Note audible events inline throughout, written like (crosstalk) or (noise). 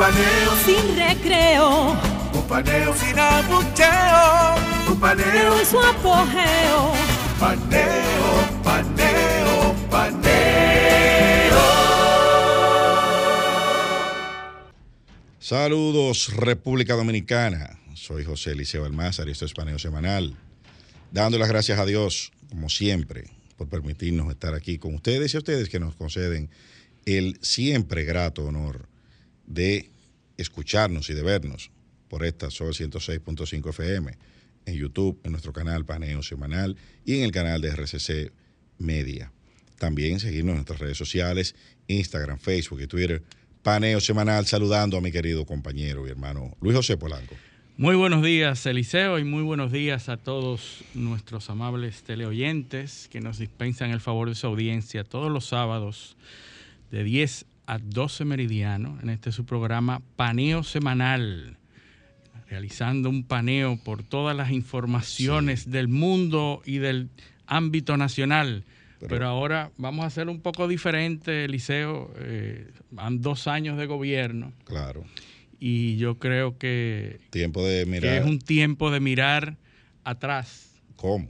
Un paneo sin recreo, un paneo sin abucheo, un paneo en su apogeo. Paneo, paneo, paneo. Saludos, República Dominicana. Soy José Eliseo Almázar y esto es Paneo Semanal. Dando las gracias a Dios, como siempre, por permitirnos estar aquí con ustedes y a ustedes que nos conceden el siempre grato honor de escucharnos y de vernos por esta Sol 106.5 FM, en YouTube, en nuestro canal Paneo Semanal y en el canal de RCC Media. También seguirnos en nuestras redes sociales, Instagram, Facebook y Twitter paneo semanal saludando a mi querido compañero y hermano Luis José Polanco. Muy buenos días, Eliseo, y muy buenos días a todos nuestros amables teleoyentes que nos dispensan el favor de su audiencia todos los sábados de 10 a 12 meridiano en este su programa Paneo Semanal, realizando un paneo por todas las informaciones sí. del mundo y del ámbito nacional pero, ahora vamos a hacer un poco diferente, Eliseo. Eh, han dos años de gobierno. Claro. Y yo creo que, tiempo de mirar. que es un tiempo de mirar atrás. ¿Cómo?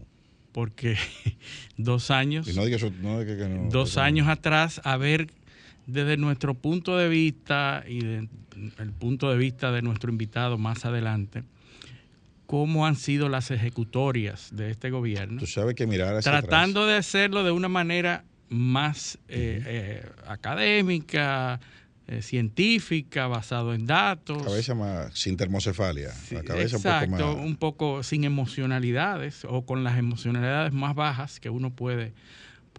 Porque (laughs) dos años. Y no que no, dos años atrás, a ver desde nuestro punto de vista y del de, punto de vista de nuestro invitado más adelante cómo han sido las ejecutorias de este gobierno. Tú sabes que mirar hacia Tratando atrás. de hacerlo de una manera más eh, eh, académica, eh, científica, basado en datos. Cabeza más sin termocefalia. Sí, la cabeza exacto, un poco más. un poco sin emocionalidades o con las emocionalidades más bajas que uno puede,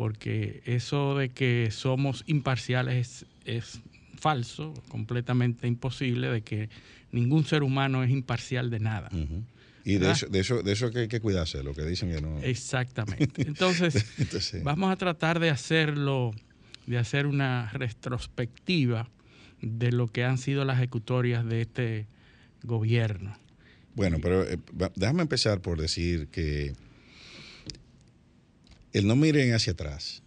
porque eso de que somos imparciales es, es falso, completamente imposible, de que ningún ser humano es imparcial de nada. Uh -huh. Y de eso, de eso, de eso que hay que cuidarse, lo que dicen que no. Exactamente. (laughs) Entonces, Entonces, vamos a tratar de hacerlo, de hacer una retrospectiva de lo que han sido las ejecutorias de este gobierno. Bueno, pero eh, déjame empezar por decir que el no miren hacia atrás,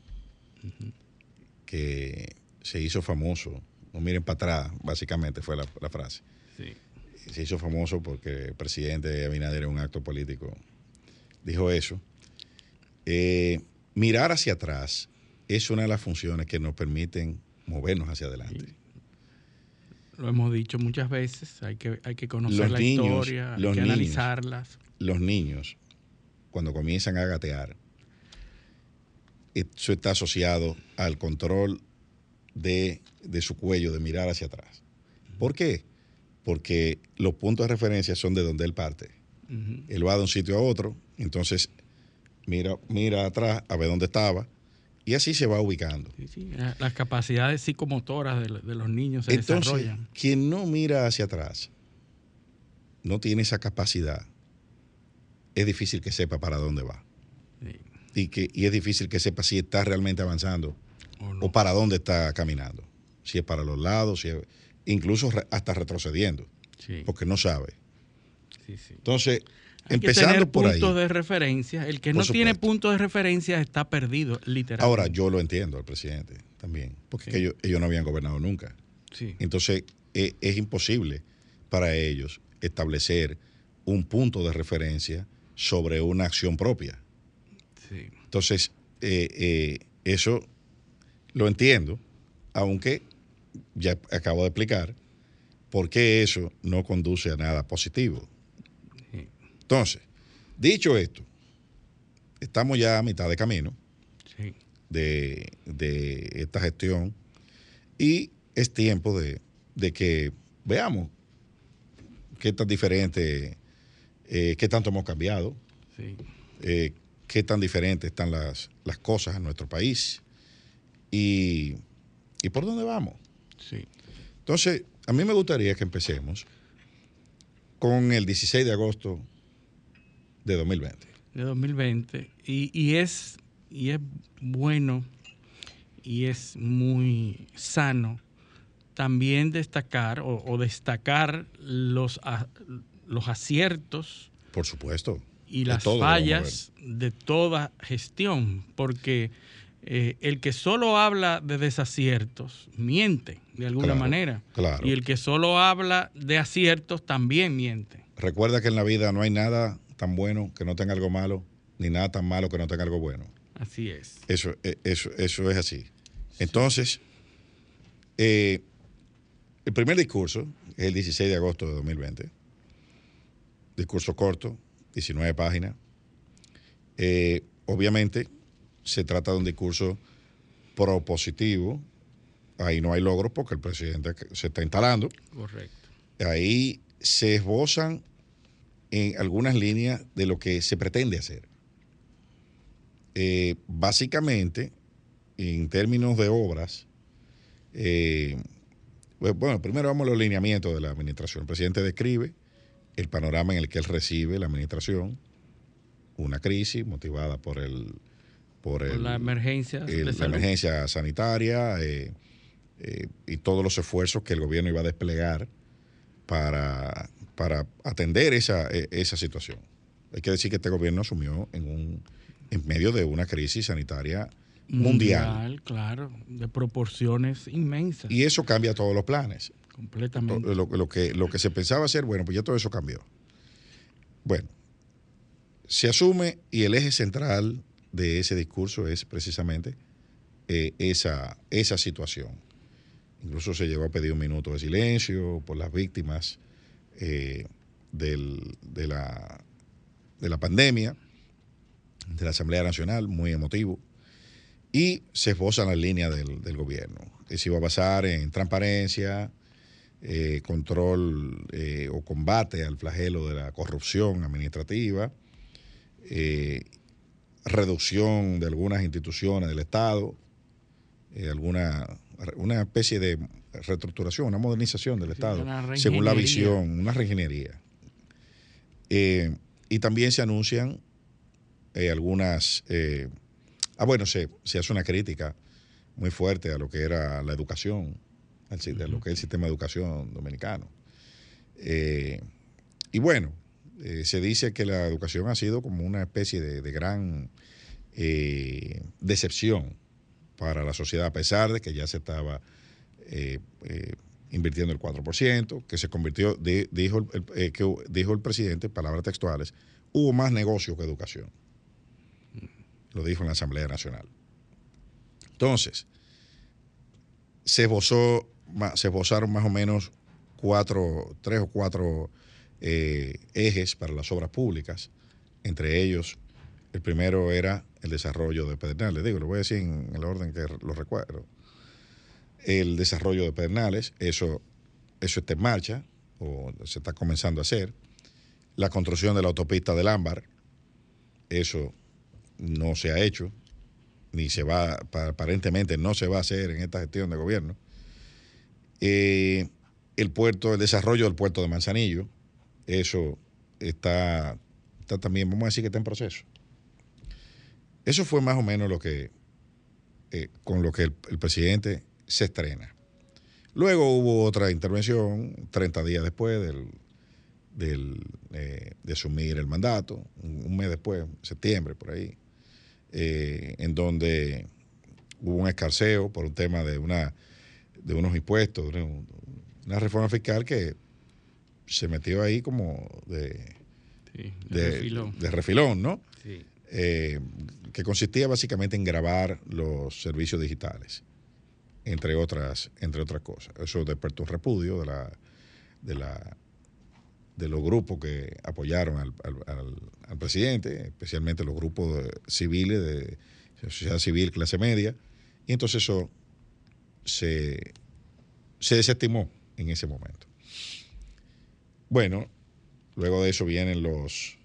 que se hizo famoso, no miren para atrás, básicamente fue la, la frase. Sí se hizo famoso porque el presidente Abinader en un acto político dijo eso. Eh, mirar hacia atrás es una de las funciones que nos permiten movernos hacia adelante. Sí. Lo hemos dicho muchas veces, hay que, hay que conocer los la niños, historia, hay los que niños, analizarlas. Los niños, cuando comienzan a gatear, eso está asociado al control de, de su cuello, de mirar hacia atrás. ¿Por qué? porque los puntos de referencia son de donde él parte. Uh -huh. Él va de un sitio a otro, entonces mira, mira atrás a ver dónde estaba y así se va ubicando. Sí, sí. Las capacidades psicomotoras de, de los niños se entonces, desarrollan. Quien no mira hacia atrás, no tiene esa capacidad, es difícil que sepa para dónde va. Y, que, y es difícil que sepa si está realmente avanzando o, no. o para dónde está caminando. Si es para los lados, si es incluso hasta retrocediendo, sí. porque no sabe. Sí, sí. Entonces, Hay empezando que tener por ahí. puntos de referencia. El que no tiene puntos de referencia está perdido, literalmente. Ahora, yo lo entiendo al presidente también, porque ellos, ellos no habían gobernado nunca. Entonces, es imposible para ellos establecer un punto de referencia sobre una acción propia. Entonces, eh, eh, eso lo entiendo, aunque ya acabo de explicar por qué eso no conduce a nada positivo. Entonces, dicho esto, estamos ya a mitad de camino Sí. de, de esta gestión y es tiempo de, de que veamos qué tan diferente, eh, qué tanto hemos cambiado, Sí. eh, qué tan diferentes están las, las cosas en nuestro país y, y por dónde vamos. Sí. Entonces, a mí me gustaría que empecemos con el 16 de agosto de 2020. De 2020. Y, y, es, y es bueno y es muy sano también destacar o, o destacar los, a, los aciertos. Por supuesto. Y las fallas de toda gestión, porque eh, el que solo habla de desaciertos miente de alguna Claro, manera. claro. Y el que solo habla de aciertos también miente. Recuerda que en la vida no hay nada tan bueno que no tenga algo malo, ni nada tan malo que no tenga algo bueno. Así es. Eso, eh, eso, eso es así. Entonces, eh, el primer discurso es el 16 de agosto de 2020. Discurso corto, 19 páginas. Eh, obviamente, se trata de un discurso propositivo. Ahí no hay logros porque el presidente se está instalando. Correcto. Ahí se esbozan en algunas líneas de lo que se pretende hacer. Eh, básicamente, en términos de obras, eh, bueno, primero vamos a los lineamientos de la administración. El presidente describe el panorama en el que él recibe la administración, una crisis motivada por el por, Por el- la emergencia el- la emergencia sanitaria eh, eh, y todos los esfuerzos que el gobierno iba a desplegar para, para atender esa, eh, esa situación. Hay que decir que este gobierno asumió en, un, en medio de una crisis sanitaria mundial. claro, de proporciones inmensas. Y eso cambia todos los planes. Completamente. Lo, lo que, lo que se pensaba hacer, bueno, pues ya todo eso cambió. Bueno, se asume y el eje central de ese discurso es precisamente eh, esa, esa situación. Incluso se llegó a pedir un minuto de silencio por las víctimas eh, del- de, la, de la pandemia, de la Asamblea Nacional, muy emotivo. Y se esbozan las líneas del, del gobierno, que se iba a basar en transparencia, eh, control eh, o combate al flagelo de la corrupción administrativa, eh, reducción de algunas instituciones del Estado, eh, alguna una especie de reestructuración, una modernización del Estado, según la visión, una reingeniería. Y también se anuncian algunas... eh, ah, bueno, se, se hace una crítica muy fuerte a lo que era la educación, al de lo que es el sistema de educación dominicano. Eh, y bueno, eh, se dice que la educación ha sido como una especie de, de gran eh, decepción para la sociedad, a pesar de que ya se estaba invirtiendo el 4%, que se convirtió, di- dijo, el, que dijo el presidente, palabras textuales, hubo más negocio que educación. Lo dijo en la Asamblea Nacional. Entonces, se esbozó, se esbozaron más o menos cuatro, tres o cuatro eh, ejes para las obras públicas. Entre ellos, el primero era el desarrollo de Pedernales. Digo, lo voy a decir en el orden que lo recuerdo. El desarrollo de Pedernales, eso, eso está en marcha, o se está comenzando a hacer. La construcción de la autopista del Ámbar, eso no se ha hecho, ni se va, pa- aparentemente no se va a hacer en esta gestión de gobierno. Eh, el puerto, el desarrollo del puerto de Manzanillo, eso está, también, vamos a decir que está en proceso. Eso fue más o menos lo que, eh, con lo que el, presidente se estrena. Luego hubo otra intervención, 30 días después del, eh, de asumir el mandato, un, mes después, septiembre, por ahí, en donde hubo un escarceo por un tema de, una, de unos impuestos, de un- una reforma fiscal que se metió ahí como de, Sí, de, refilón. de refilón, ¿no? Sí. Eh, que consistía básicamente en grabar los servicios digitales, entre otras, entre otras cosas. Eso despertó un repudio de la, de la de los grupos que apoyaron al, al- al- al presidente, especialmente los grupos civiles de sociedad civil clase media, y entonces eso se, se desestimó en ese momento. Bueno, luego de eso vienen los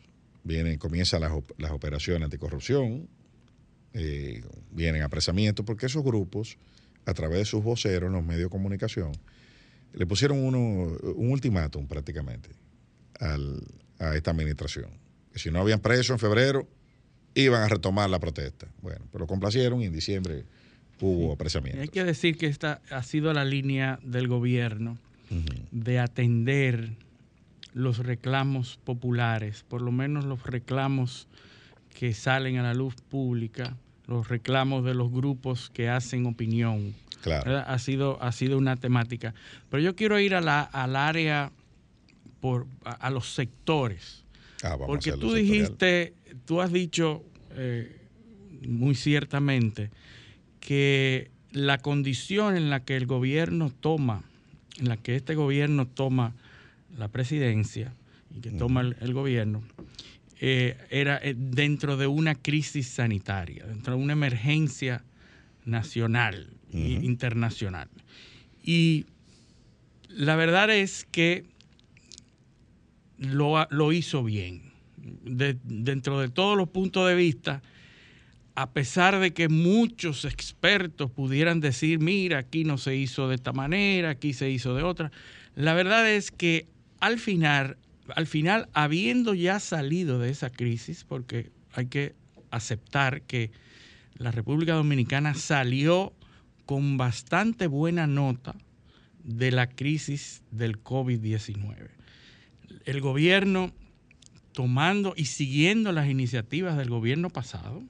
vienen, comienzan las, op- las operaciones anticorrupción, eh, vienen apresamientos, porque esos grupos, a través de sus voceros en los medios de comunicación, le pusieron un ultimátum prácticamente a esta administración. Que si no habían preso en febrero, iban a retomar la protesta. Bueno, pero complacieron y en diciembre hubo apresamiento. Hay que decir que esta ha sido la línea del gobierno de atender los reclamos populares, por lo menos los reclamos que salen a la luz pública, los reclamos de los grupos que hacen opinión. Claro. Ha sido, ha sido una temática. Pero yo quiero ir a la, al área, por, a, los sectores. Ah, porque tú dijiste, tú has dicho eh, muy ciertamente que la condición en la que el gobierno toma, en la que este gobierno toma la presidencia y que toma el, gobierno, eh, era eh, dentro de una crisis sanitaria, dentro de una emergencia nacional e internacional. Y la verdad es que lo, lo hizo bien. dentro de todos los puntos de vista, a pesar de que muchos expertos pudieran decir, mira, aquí no se hizo de esta manera, aquí se hizo de otra, la verdad es que al final, al final, habiendo ya salido de esa crisis, porque hay que aceptar que la República Dominicana salió con bastante buena nota de la crisis del COVID-19. El gobierno tomando y siguiendo las iniciativas del gobierno pasado,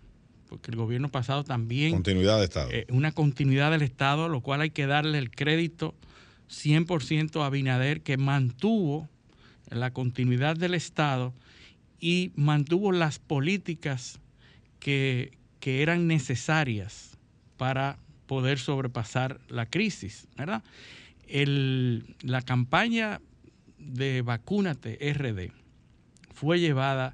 porque el gobierno pasado también... Continuidad de Estado. Eh, una continuidad del Estado, lo cual hay que darle el crédito 100% a Binader, que mantuvo la continuidad del Estado y mantuvo las políticas que, eran necesarias para poder sobrepasar la crisis, ¿verdad? la campaña de Vacúnate RD fue llevada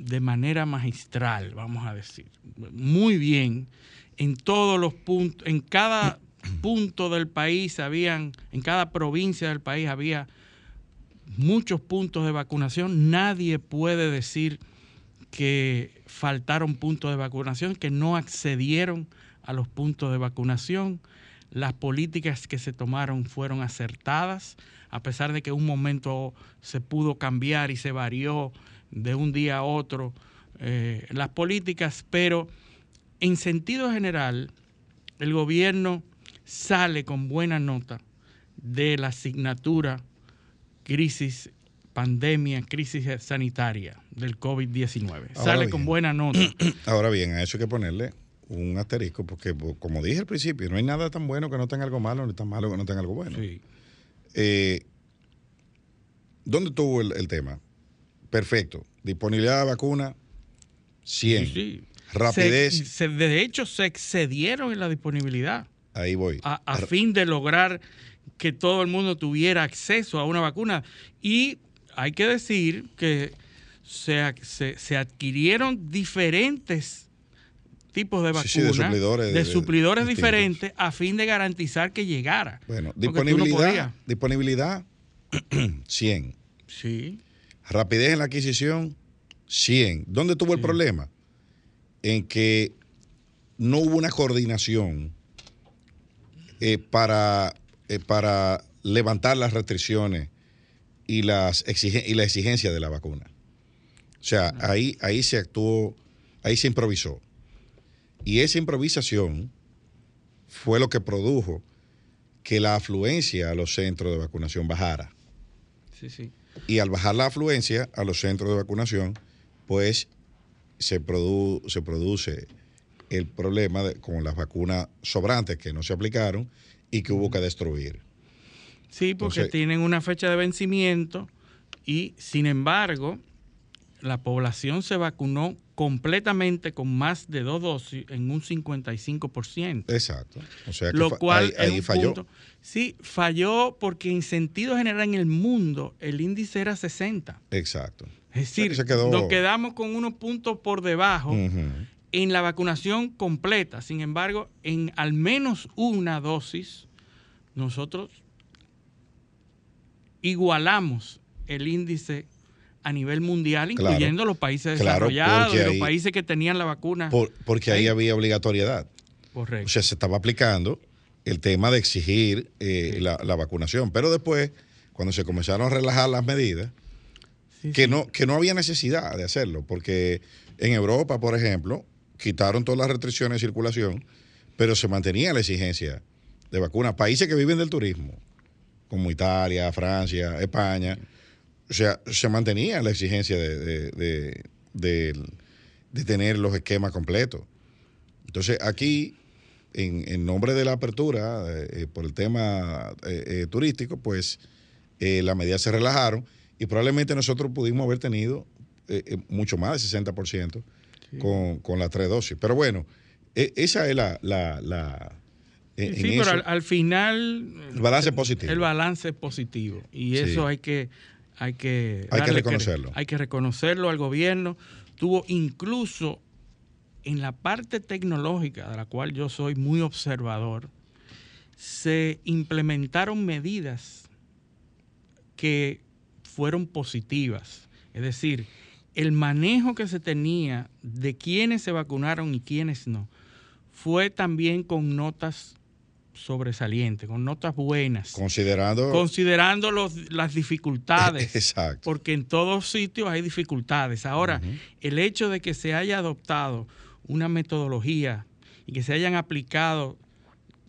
de manera magistral, vamos a decir, muy bien, en todos los puntos, en cada (clears throat) punto del país habían, en cada provincia del país había muchos puntos de vacunación. Nadie puede decir que faltaron puntos de vacunación, que no accedieron a los puntos de vacunación. Las políticas que se tomaron fueron acertadas, a pesar de que un momento se pudo cambiar y se varió de un día a otro eh, las políticas, pero en sentido general el gobierno sale con buena nota de la asignatura crisis pandemia, crisis sanitaria del COVID-19. Sale con buena nota. (clears throat) Ahora bien, a eso hay que ponerle un asterisco, porque como dije al principio, no hay nada tan bueno que no tenga algo malo, ni tan malo que no tenga algo bueno. Eh, ¿Dónde tuvo el tema? Perfecto. Disponibilidad de vacuna, 100. Rapidez. de hecho, se excedieron en la disponibilidad. Ahí voy. A, fin de lograr que todo el mundo tuviera acceso a una vacuna. Y hay que decir que se, adquirieron diferentes tipos de vacunas, de suplidores, diferentes, a fin de garantizar que llegara. Bueno, disponibilidad, disponibilidad (clears throat) 100. Sí. Rapidez en la adquisición, 100. ¿Dónde tuvo el problema? En que no hubo una coordinación eh, para, eh, para levantar las restricciones y, las y la exigencia de la vacuna. O sea, ahí, ahí se actuó, ahí se improvisó. Y esa improvisación fue lo que produjo que la afluencia a los centros de vacunación bajara. Sí, sí. Y al bajar la afluencia a los centros de vacunación, pues se, se produce el problema con las vacunas sobrantes que no se aplicaron y que hubo que destruir. Sí, porque tienen una fecha de vencimiento y sin embargo la población se vacunó completamente con más de dos dosis en un 55%. Exacto. O sea lo cual ahí, falló. sí, falló porque en sentido general en el mundo el índice era 60. Exacto. Es decir, nos quedamos con unos puntos por debajo en la vacunación completa. Sin embargo, en al menos una dosis, nosotros igualamos el índice a nivel mundial, incluyendo los países desarrollados, los países que tenían la vacuna. porque ahí, había obligatoriedad. Correcto. O sea, se estaba aplicando el tema de exigir eh, la, la vacunación. Pero después, cuando se comenzaron a relajar las medidas, Sí, que no, que no había necesidad de hacerlo, porque en Europa, por ejemplo, quitaron todas las restricciones de circulación, pero se mantenía la exigencia de vacunas. Países que viven del turismo, como Italia, Francia, España, o sea, se mantenía la exigencia de, de- de- de- de tener los esquemas completos. Entonces, aquí, en, en nombre de la apertura, eh, por el tema eh, eh, turístico, pues eh, las medidas se relajaron y probablemente nosotros pudimos haber tenido mucho más de 60% con, con las tres dosis. Pero bueno, eh, esa es la... la, la- en- Sí, en pero eso, al, al final el balance es positivo. el balance es positivo y Sí. eso hay que hay que Hay que darle reconocerlo. Hay que reconocerlo al gobierno. Tuvo incluso en la parte tecnológica de la cual yo soy muy observador, se implementaron medidas que fueron positivas. Es decir, el manejo que se tenía de quiénes se vacunaron y quiénes no fue también con notas sobresalientes, con notas buenas, Considerando... considerando los- las dificultades, (laughs) Exacto. porque en todos sitios hay dificultades. Ahora, el hecho de que se haya adoptado una metodología y que se hayan aplicado,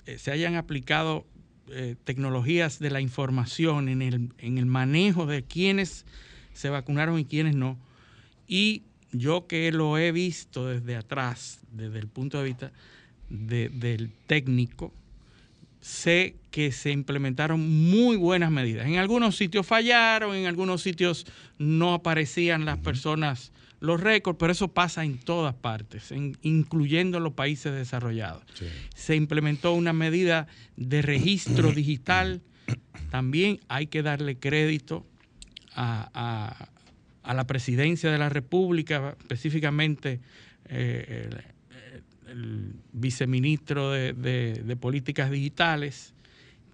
eh, se hayan aplicado eh, tecnologías de la información en el, en el manejo de quiénes se vacunaron y quiénes no. Y yo que lo he visto desde atrás, desde el punto de vista de- del técnico, sé que se implementaron muy buenas medidas. En algunos sitios fallaron, en algunos sitios no aparecían las personas los récords, pero eso pasa en todas partes, en- incluyendo los países desarrollados. Sí. Se implementó una medida de registro (coughs) digital. También hay que darle crédito a, a- a la presidencia de la República, específicamente eh, el, viceministro de, de- de Políticas Digitales,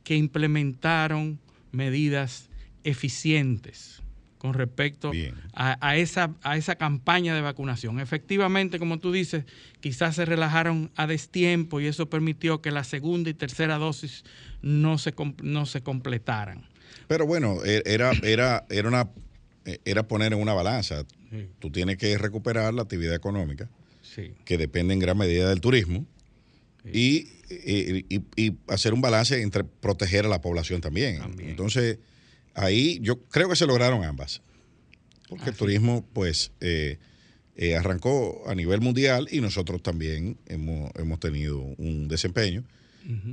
que implementaron medidas eficientes con respecto a, a esa, a esa campaña de vacunación. Efectivamente, como tú dices, quizás se relajaron a destiempo y eso permitió que la segunda y tercera dosis no se, no se completaran. Pero bueno, e- era, era, era, una, eh, era poner en una balanza. Sí. Tú tienes que recuperar la actividad económica, Sí. que depende en gran medida del turismo, y, y- y- y hacer un balance entre proteger a la población también. También. Entonces, ahí yo creo que se lograron ambas. Porque el Así. turismo, pues, eh, eh, arrancó a nivel mundial y nosotros también hemos, hemos tenido un desempeño.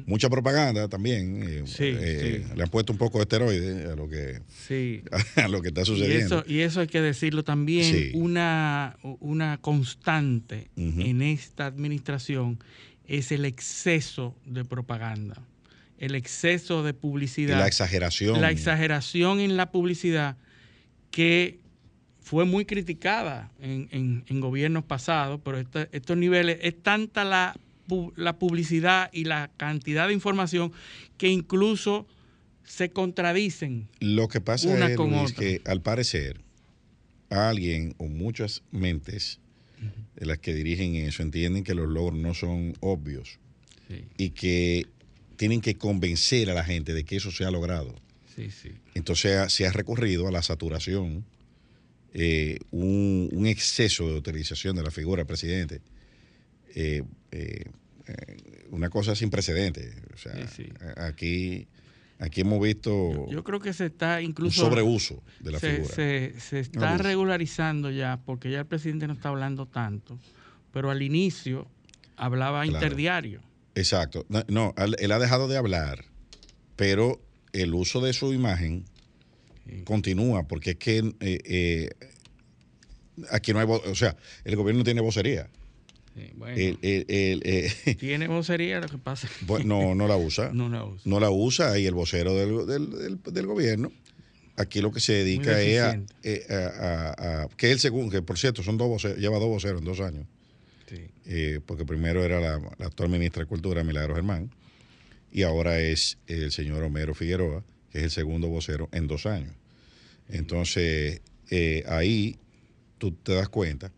Mucha propaganda también. eh, Sí, eh, sí. Le han puesto un poco de esteroides a lo que, Sí. (laughs) a lo que está Y sucediendo. eso, y eso hay que decirlo también, una, una constante en esta administración es el exceso de propaganda, el exceso de publicidad. la exageración. la exageración en la publicidad que fue muy criticada en, en- en gobiernos pasados, pero esta- estos niveles, es tanta la, la publicidad y la cantidad de información que incluso se contradicen. Lo que pasa una es con Luis, otra. que al parecer alguien o muchas mentes de las que dirigen eso entienden que los logros no son obvios Sí, y que tienen que convencer a la gente de que eso se ha logrado. sí, sí. Entonces se ha recurrido a la saturación, eh, un, un exceso de utilización de la figura del presidente. Eh, eh, eh, una cosa sin precedentes. O sea, Sí, sí. a- aquí, aquí hemos visto Yo creo que se está un incluso... sobreuso de la se, figura. se- se está regularizando ya, porque ya el presidente no está hablando tanto, pero al inicio hablaba Claro. interdiario. Exacto. No, no, él, ha dejado de hablar, pero el uso de su imagen Sí. continúa, porque es que eh, eh, aquí no hay, o sea, el gobierno no tiene vocería. Sí, bueno, El- el- el, eh, (laughs) tiene vocería, lo que pasa no, no la usa. (laughs) no la usa. No la usa y el vocero del, del- del- del gobierno. Aquí lo que se dedica es a, eh, a- a- a- que es el segundo, que por cierto son dos voceros, lleva dos voceros en dos años. Sí. eh, porque primero era la, la actual ministra de Cultura, Milagro Germán, y ahora es el señor Homero Figueroa, que es el segundo vocero en dos años. Entonces, eh, ahí tú te das cuenta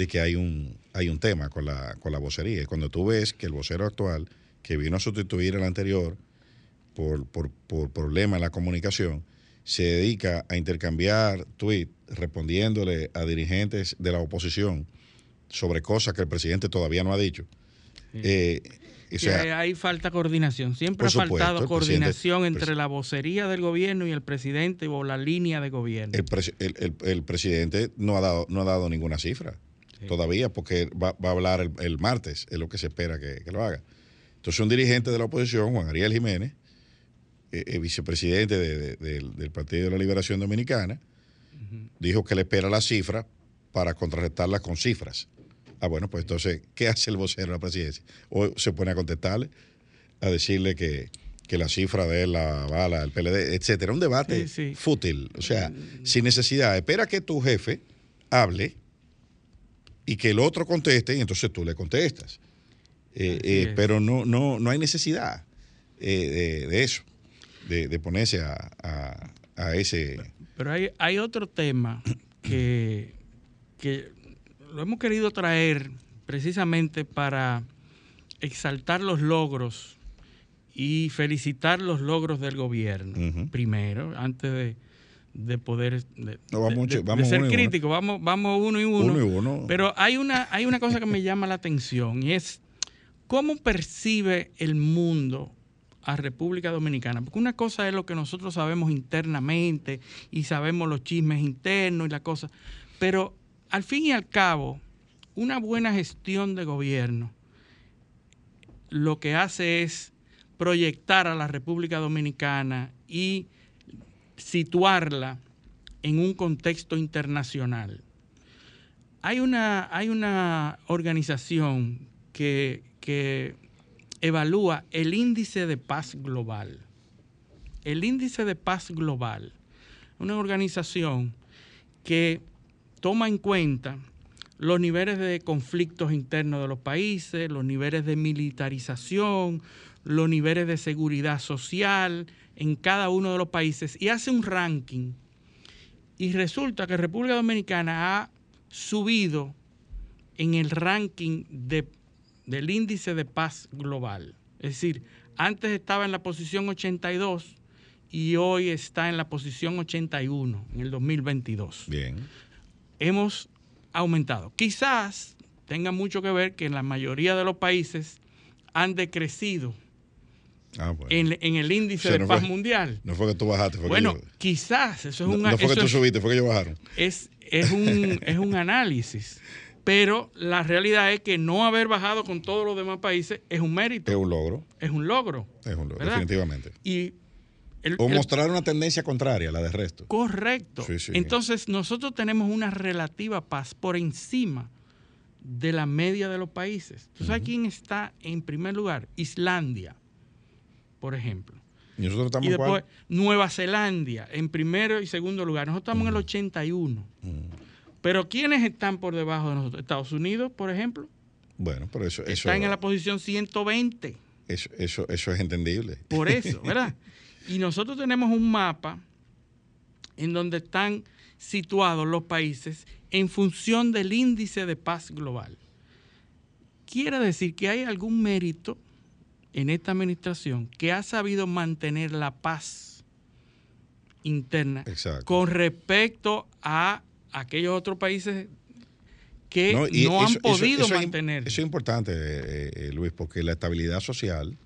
de que hay un, hay un tema con la, con la vocería. Y cuando tú ves que el vocero actual que vino a sustituir al anterior por, por, por problemas en la comunicación, se dedica a intercambiar tweets respondiéndole a dirigentes de la oposición sobre cosas que el presidente todavía no ha dicho. Eh, o sea, hay falta coordinación. Siempre ha faltado coordinación entre la vocería del gobierno y el presidente o la línea de gobierno. El, presidente no ha dado, no ha dado ninguna cifra todavía porque va, a hablar el, martes, es lo que se espera que, lo haga. Entonces un dirigente de la oposición, Juan Ariel Jiménez, eh, eh, vicepresidente del Partido de la Liberación Dominicana, dijo que le espera la cifra para contrarrestarla con cifras. Ah, bueno, pues entonces, ¿qué hace el vocero de la presidencia? O se pone a contestarle, a decirle que, la cifra de la bala, el PLD, etcétera. Un debate fútil, o sea, sin necesidad. Espera que tu jefe hable y que el otro conteste y entonces tú le contestas. Eh, eh, pero no, no, no hay necesidad eh, de, eso, de, ponerse a, ese... Pero hay, hay otro tema que, que lo hemos querido traer precisamente para exaltar los logros y felicitar los logros del gobierno, primero, antes de, poder de, ser crítico, vamos, vamos uno y uno. Pero hay una, hay una cosa que me llama la atención y es cómo percibe el mundo a República Dominicana. Porque una cosa es lo que nosotros sabemos internamente y sabemos los chismes internos y la cosa. Pero al fin y al cabo, una buena gestión de gobierno lo que hace es proyectar a la República Dominicana y situarla en un contexto internacional. Hay una, hay una organización que, que evalúa el índice de paz global. El índice de paz global, una organización que toma en cuenta los niveles de conflictos internos de los países, los niveles de militarización, los niveles de seguridad social en cada uno de los países y hace un ranking. Y resulta que República Dominicana ha subido en el ranking del índice de paz global. Es decir, antes estaba en la posición 82 y hoy está en la posición 81 en el 2022. Bien hemos aumentado. Quizás tenga mucho que ver que en la mayoría de los países han decrecido ah, en, el índice de paz mundial. No fue que tú bajaste, fue bueno, que yo, quizás, eso es un No fue que tú subiste, fue que ellos bajaron. Es, es, un, (laughs) es un análisis. Pero la realidad es que no haber bajado con todos los demás países es un mérito. Es un logro. Es un logro. Es un logro, definitivamente. Y o mostrar una tendencia contraria a la del resto. Correcto. Entonces nosotros tenemos una relativa paz por encima de la media de los países. ¿Tú sabes quién está en primer lugar? Islandia, por ejemplo. Y nosotros estamos y después Nueva Zelanda en primero y segundo lugar. Nosotros estamos en el 81. Pero ¿quiénes están por debajo de nosotros? Estados Unidos, por ejemplo. Bueno, pero eso... eso está en la posición 120. Eso, eso, eso es entendible. Por (laughs) eso, ¿verdad? Y nosotros tenemos un mapa en donde están situados los países en función del índice de paz global. Quiere decir que hay algún mérito en esta administración que ha sabido mantener la paz interna con respecto a aquellos otros países que no, han podido mantener. Eso es importante, eh, eh, Luis, porque la estabilidad social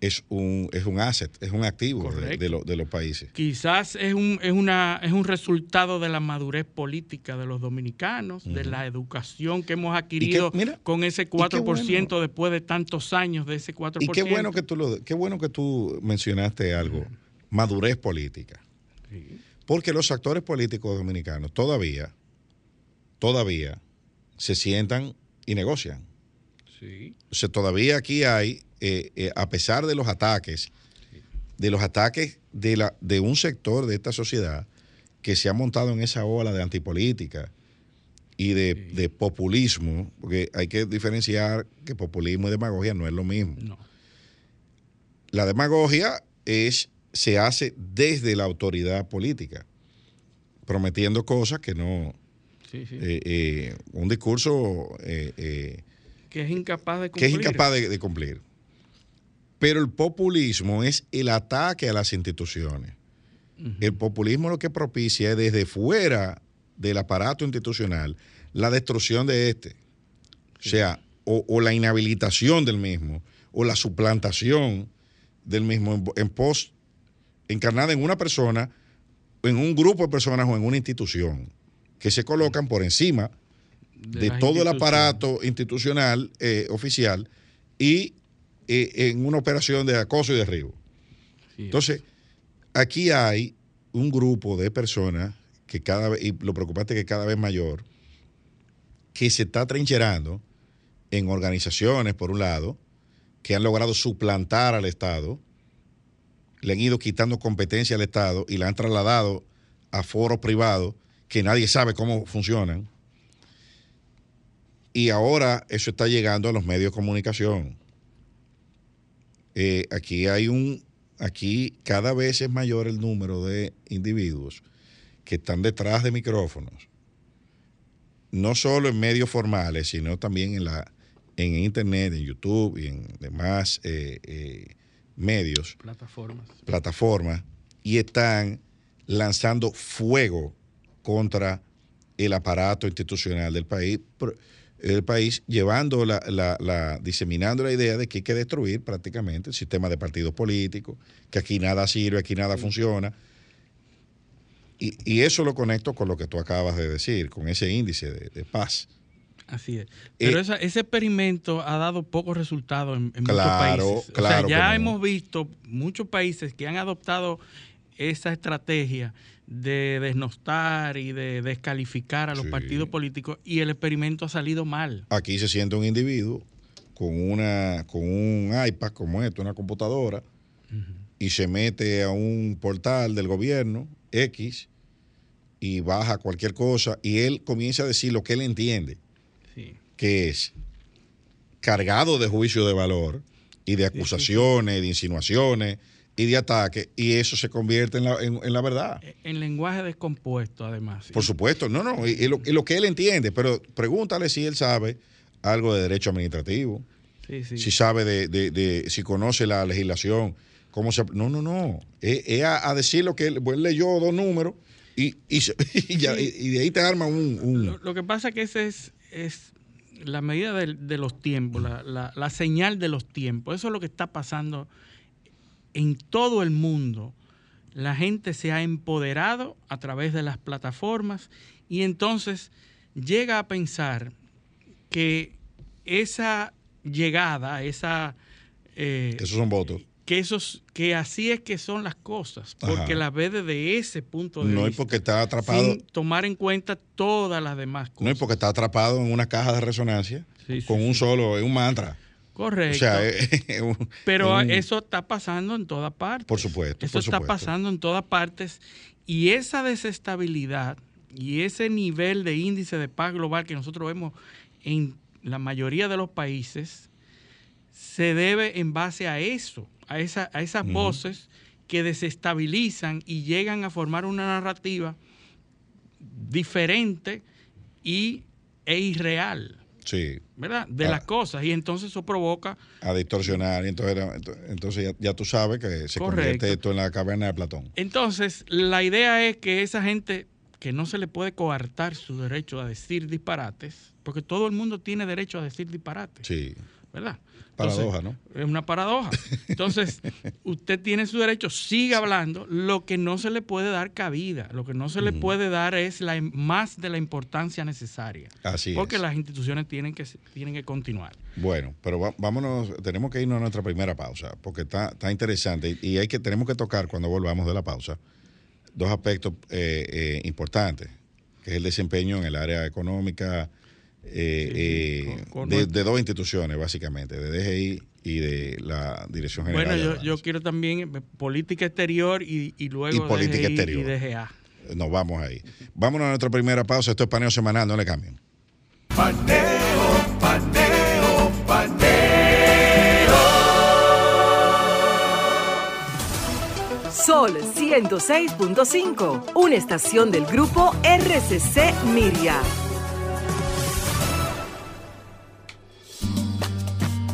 es un, es un asset, es un activo de, los países. Quizás es un, es, una, es un resultado de la madurez política de los dominicanos, de la educación que hemos adquirido con ese 4% después de tantos años de ese 4%. Y qué bueno que tú, lo, qué bueno que tú mencionaste algo, madurez política. Porque los actores políticos dominicanos todavía, todavía se sientan y negocian. O sea, todavía aquí hay eh, eh, a pesar de los ataques, de los ataques de, la, de un sector de esta sociedad que se ha montado en esa ola de antipolítica y de, populismo, porque hay que diferenciar que populismo y demagogia no es lo mismo. La demagogia es, se hace desde la autoridad política, prometiendo cosas que no... Eh, un discurso... que es incapaz de cumplir. Que es incapaz de cumplir. Pero el populismo es el ataque a las instituciones. El populismo lo que propicia es desde fuera del aparato institucional la destrucción de este. O sea, o, o la inhabilitación del mismo, o la suplantación del mismo en, en pos encarnada en una persona, en un grupo de personas o en una institución, que se colocan por encima de, las todo el aparato institucional eh, oficial y eh, en una operación de acoso y derribo. Sí, Entonces, aquí hay un grupo de personas que cada vez, y lo preocupante es que cada vez mayor, que se está trincherando en organizaciones, por un lado, que han logrado suplantar al Estado, le han ido quitando competencia al Estado y la han trasladado a foros privados que nadie sabe cómo funcionan. Y ahora eso está llegando a los medios de comunicación. Eh, aquí hay un, aquí cada vez es mayor el número de individuos que están detrás de micrófonos, no solo en medios formales, sino también en la, en internet, en YouTube y en demás eh, eh, medios. Plataformas. plataformas. Y están lanzando fuego contra el aparato institucional del país, el país llevando la, la- la- diseminando la idea de que hay que destruir prácticamente el sistema de partidos políticos, que aquí nada sirve, aquí nada funciona. Y, y eso lo conecto con lo que tú acabas de decir, con ese índice de, de paz. Así es. Pero Eh, esa- ese experimento ha dado pocos resultados en, en Claro, muchos países. claro o sea, ya no. hemos visto muchos países que han adoptado esa estrategia de desnostar y de descalificar a los Sí. partidos políticos y el experimento ha salido mal. Aquí se siente un individuo con, una, con un iPad como esto, una computadora, y se mete a un portal del gobierno X y baja cualquier cosa y él comienza a decir lo que él entiende, Sí. que es cargado de juicio de valor y de acusaciones, de insinuaciones y de ataques, y eso se convierte en la, en- en la verdad. En lenguaje descompuesto, además. sí. Por supuesto, no, no, y, y lo, y lo que él entiende, pero pregúntale si él sabe algo de derecho administrativo, Sí, sí. si sabe de, de- de- si conoce la legislación, cómo se... No, no, no, es, es a, a decir lo que él, pues él leyó dos números y, y, (laughs) ya- de ahí te arma un... un- Lo, lo que pasa es que ese es, es la medida del- de, los tiempos, la, la- la señal de los tiempos. Eso es lo que está pasando en todo el mundo. La gente se ha empoderado a través de las plataformas y entonces llega a pensar que esa llegada, esa... eh, esos son votos. que esos que así es que son las cosas, porque Ajá. las ve desde ese punto de No es vista. porque está atrapado, sin tomar en cuenta todas las demás cosas. no es porque está atrapado en una caja de resonancia Sí, sí, con un sí. solo, es un mantra. Correcto. O sea, (laughs) un- Pero un- eso está pasando en todas partes. Por supuesto, Eso por está supuesto. pasando en todas partes. Y esa desestabilidad y ese nivel de índice de paz global que nosotros vemos en la mayoría de los países se debe en base a eso, a, esa, a esas voces que desestabilizan y llegan a formar una narrativa diferente y, e irreal, Sí, ¿verdad? De Ah. las cosas. Y entonces eso provoca a distorsionar. Y entonces, era- entonces ya, ya tú sabes que se Correcto. convierte esto en la caverna de Platón. Entonces, la idea es que esa gente que no se le puede coartar su derecho a decir disparates, porque todo el mundo tiene derecho a decir disparates, Sí, ¿verdad? paradoja, ¿no? Es una paradoja. Entonces, (laughs) usted tiene su derecho, siga hablando, lo que no se le puede dar cabida, lo que no se le puede dar es la, más de la importancia necesaria, Así porque es. las instituciones tienen que, tienen que continuar. Bueno, pero va- vámonos, tenemos que irnos a nuestra primera pausa, porque está, está interesante y, y hay que, tenemos que tocar cuando volvamos de la pausa dos aspectos eh, eh, importantes, que es el desempeño en el área económica eh, Sí, sí, eh, con- con de, dos instituciones, básicamente, de DGI y de la Dirección General. Bueno, yo, quiero también eh, política exterior y, y luego Y política DGI exterior. y DGA. Nos vamos ahí. Vámonos a nuestra primera pausa. Esto es paneo semanal, no le cambien. Paneo, paneo, paneo. Sol 106.5, una estación del grupo RCC Miria.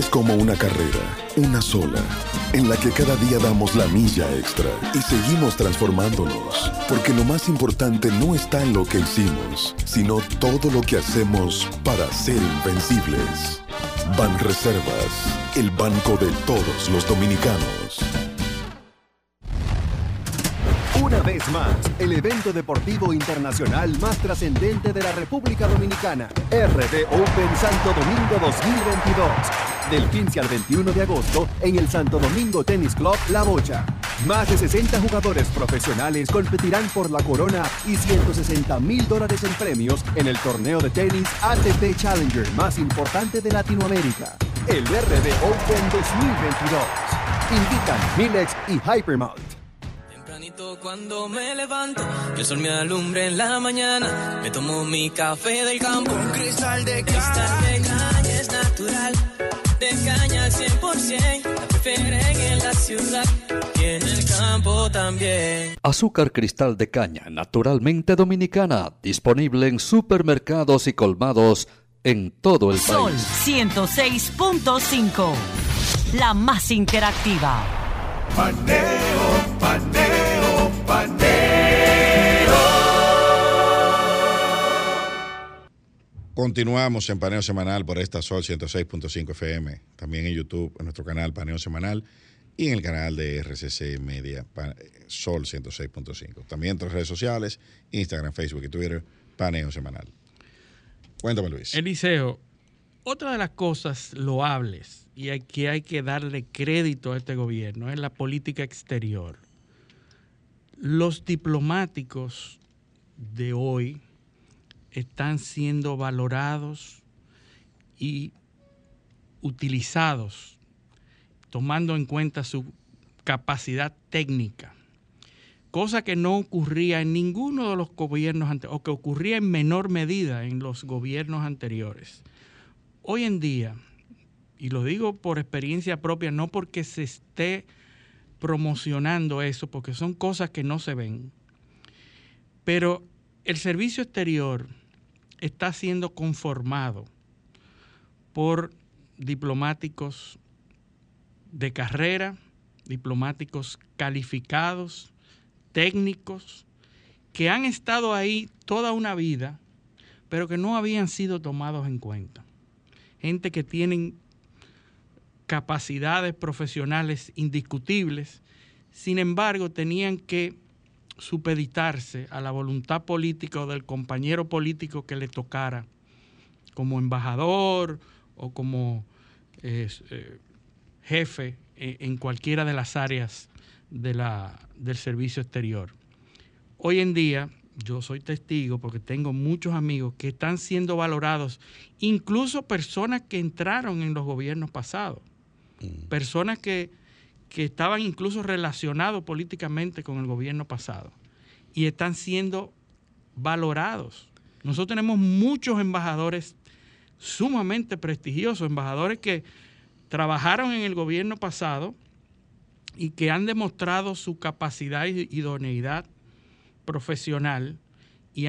es como una carrera, una sola, en la que cada día damos la milla extra y seguimos transformándonos, porque lo más importante no está en lo que hicimos, sino todo lo que hacemos para ser invencibles. Ban Reservas, el banco de todos los dominicanos. Una vez más, el evento deportivo internacional más trascendente de la República Dominicana, RD Open Santo Domingo 2022, del 15 al 21 de agosto en el Santo Domingo Tennis Club La Bocha. Más de 60 jugadores profesionales competirán por la corona y 160 mil dólares en premios en el torneo de tenis ATP Challenger más importante de Latinoamérica, el RD Open 2022. Invitan Milex y Hypermount. Tempranito cuando me levanto, que el sol me alumbre en la mañana. Me tomo mi café del campo. Un cristal de cristal de caña es natural. Caña al 100%. La prefieren en la ciudad y en el campo también. Azúcar cristal de caña, naturalmente dominicana, disponible en supermercados y colmados en todo el Sol país. 106.5. La más interactiva. Paneo, paneo, Continuamos en Paneo Semanal por esta Sol 106.5 FM, también en YouTube, en nuestro canal Paneo Semanal y en el canal de RCC Media Sol 106.5. También en otras redes sociales, Instagram, Facebook y Twitter, Paneo Semanal. Cuéntame, Luis. Eliseo, otra de las cosas loables y hay que hay que darle crédito a este gobierno es la política exterior. Los diplomáticos de hoy están siendo valorados y utilizados tomando en cuenta su capacidad técnica, cosa que no ocurría en ninguno de los gobiernos anteriores, o que ocurría en menor medida en los gobiernos anteriores. Hoy en día, y lo digo por experiencia propia, no porque se esté promocionando eso, porque son cosas que no se ven, pero el servicio exterior está siendo conformado por diplomáticos de carrera, diplomáticos calificados, técnicos, que han estado ahí toda una vida, pero que no habían sido tomados en cuenta. Gente que tienen capacidades profesionales indiscutibles, sin embargo tenían que supeditarse a la voluntad política o del compañero político que le tocara como embajador o como eh, jefe eh, en cualquiera de las áreas de la, del servicio exterior. Hoy en día yo soy testigo porque tengo muchos amigos que están siendo valorados, incluso personas que entraron en los gobiernos pasados, personas que, que estaban incluso relacionados políticamente con el gobierno pasado y están siendo valorados. Nosotros tenemos muchos embajadores sumamente prestigiosos, embajadores que trabajaron en el gobierno pasado y que han demostrado su capacidad y idoneidad profesional y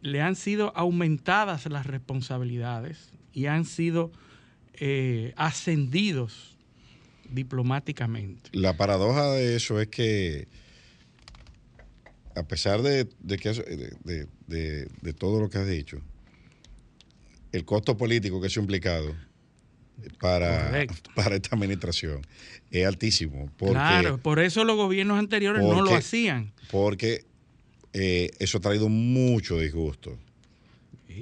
le han sido aumentadas las responsabilidades y han sido eh, ascendidos diplomáticamente. La paradoja de eso es que, a pesar de, de que de, de- todo lo que has dicho, el costo político que eso ha implicado para, Correcto. (laughs) para esta administración es altísimo. Porque, claro, por eso los gobiernos anteriores no lo hacían. Porque eh, eso ha traído mucho disgusto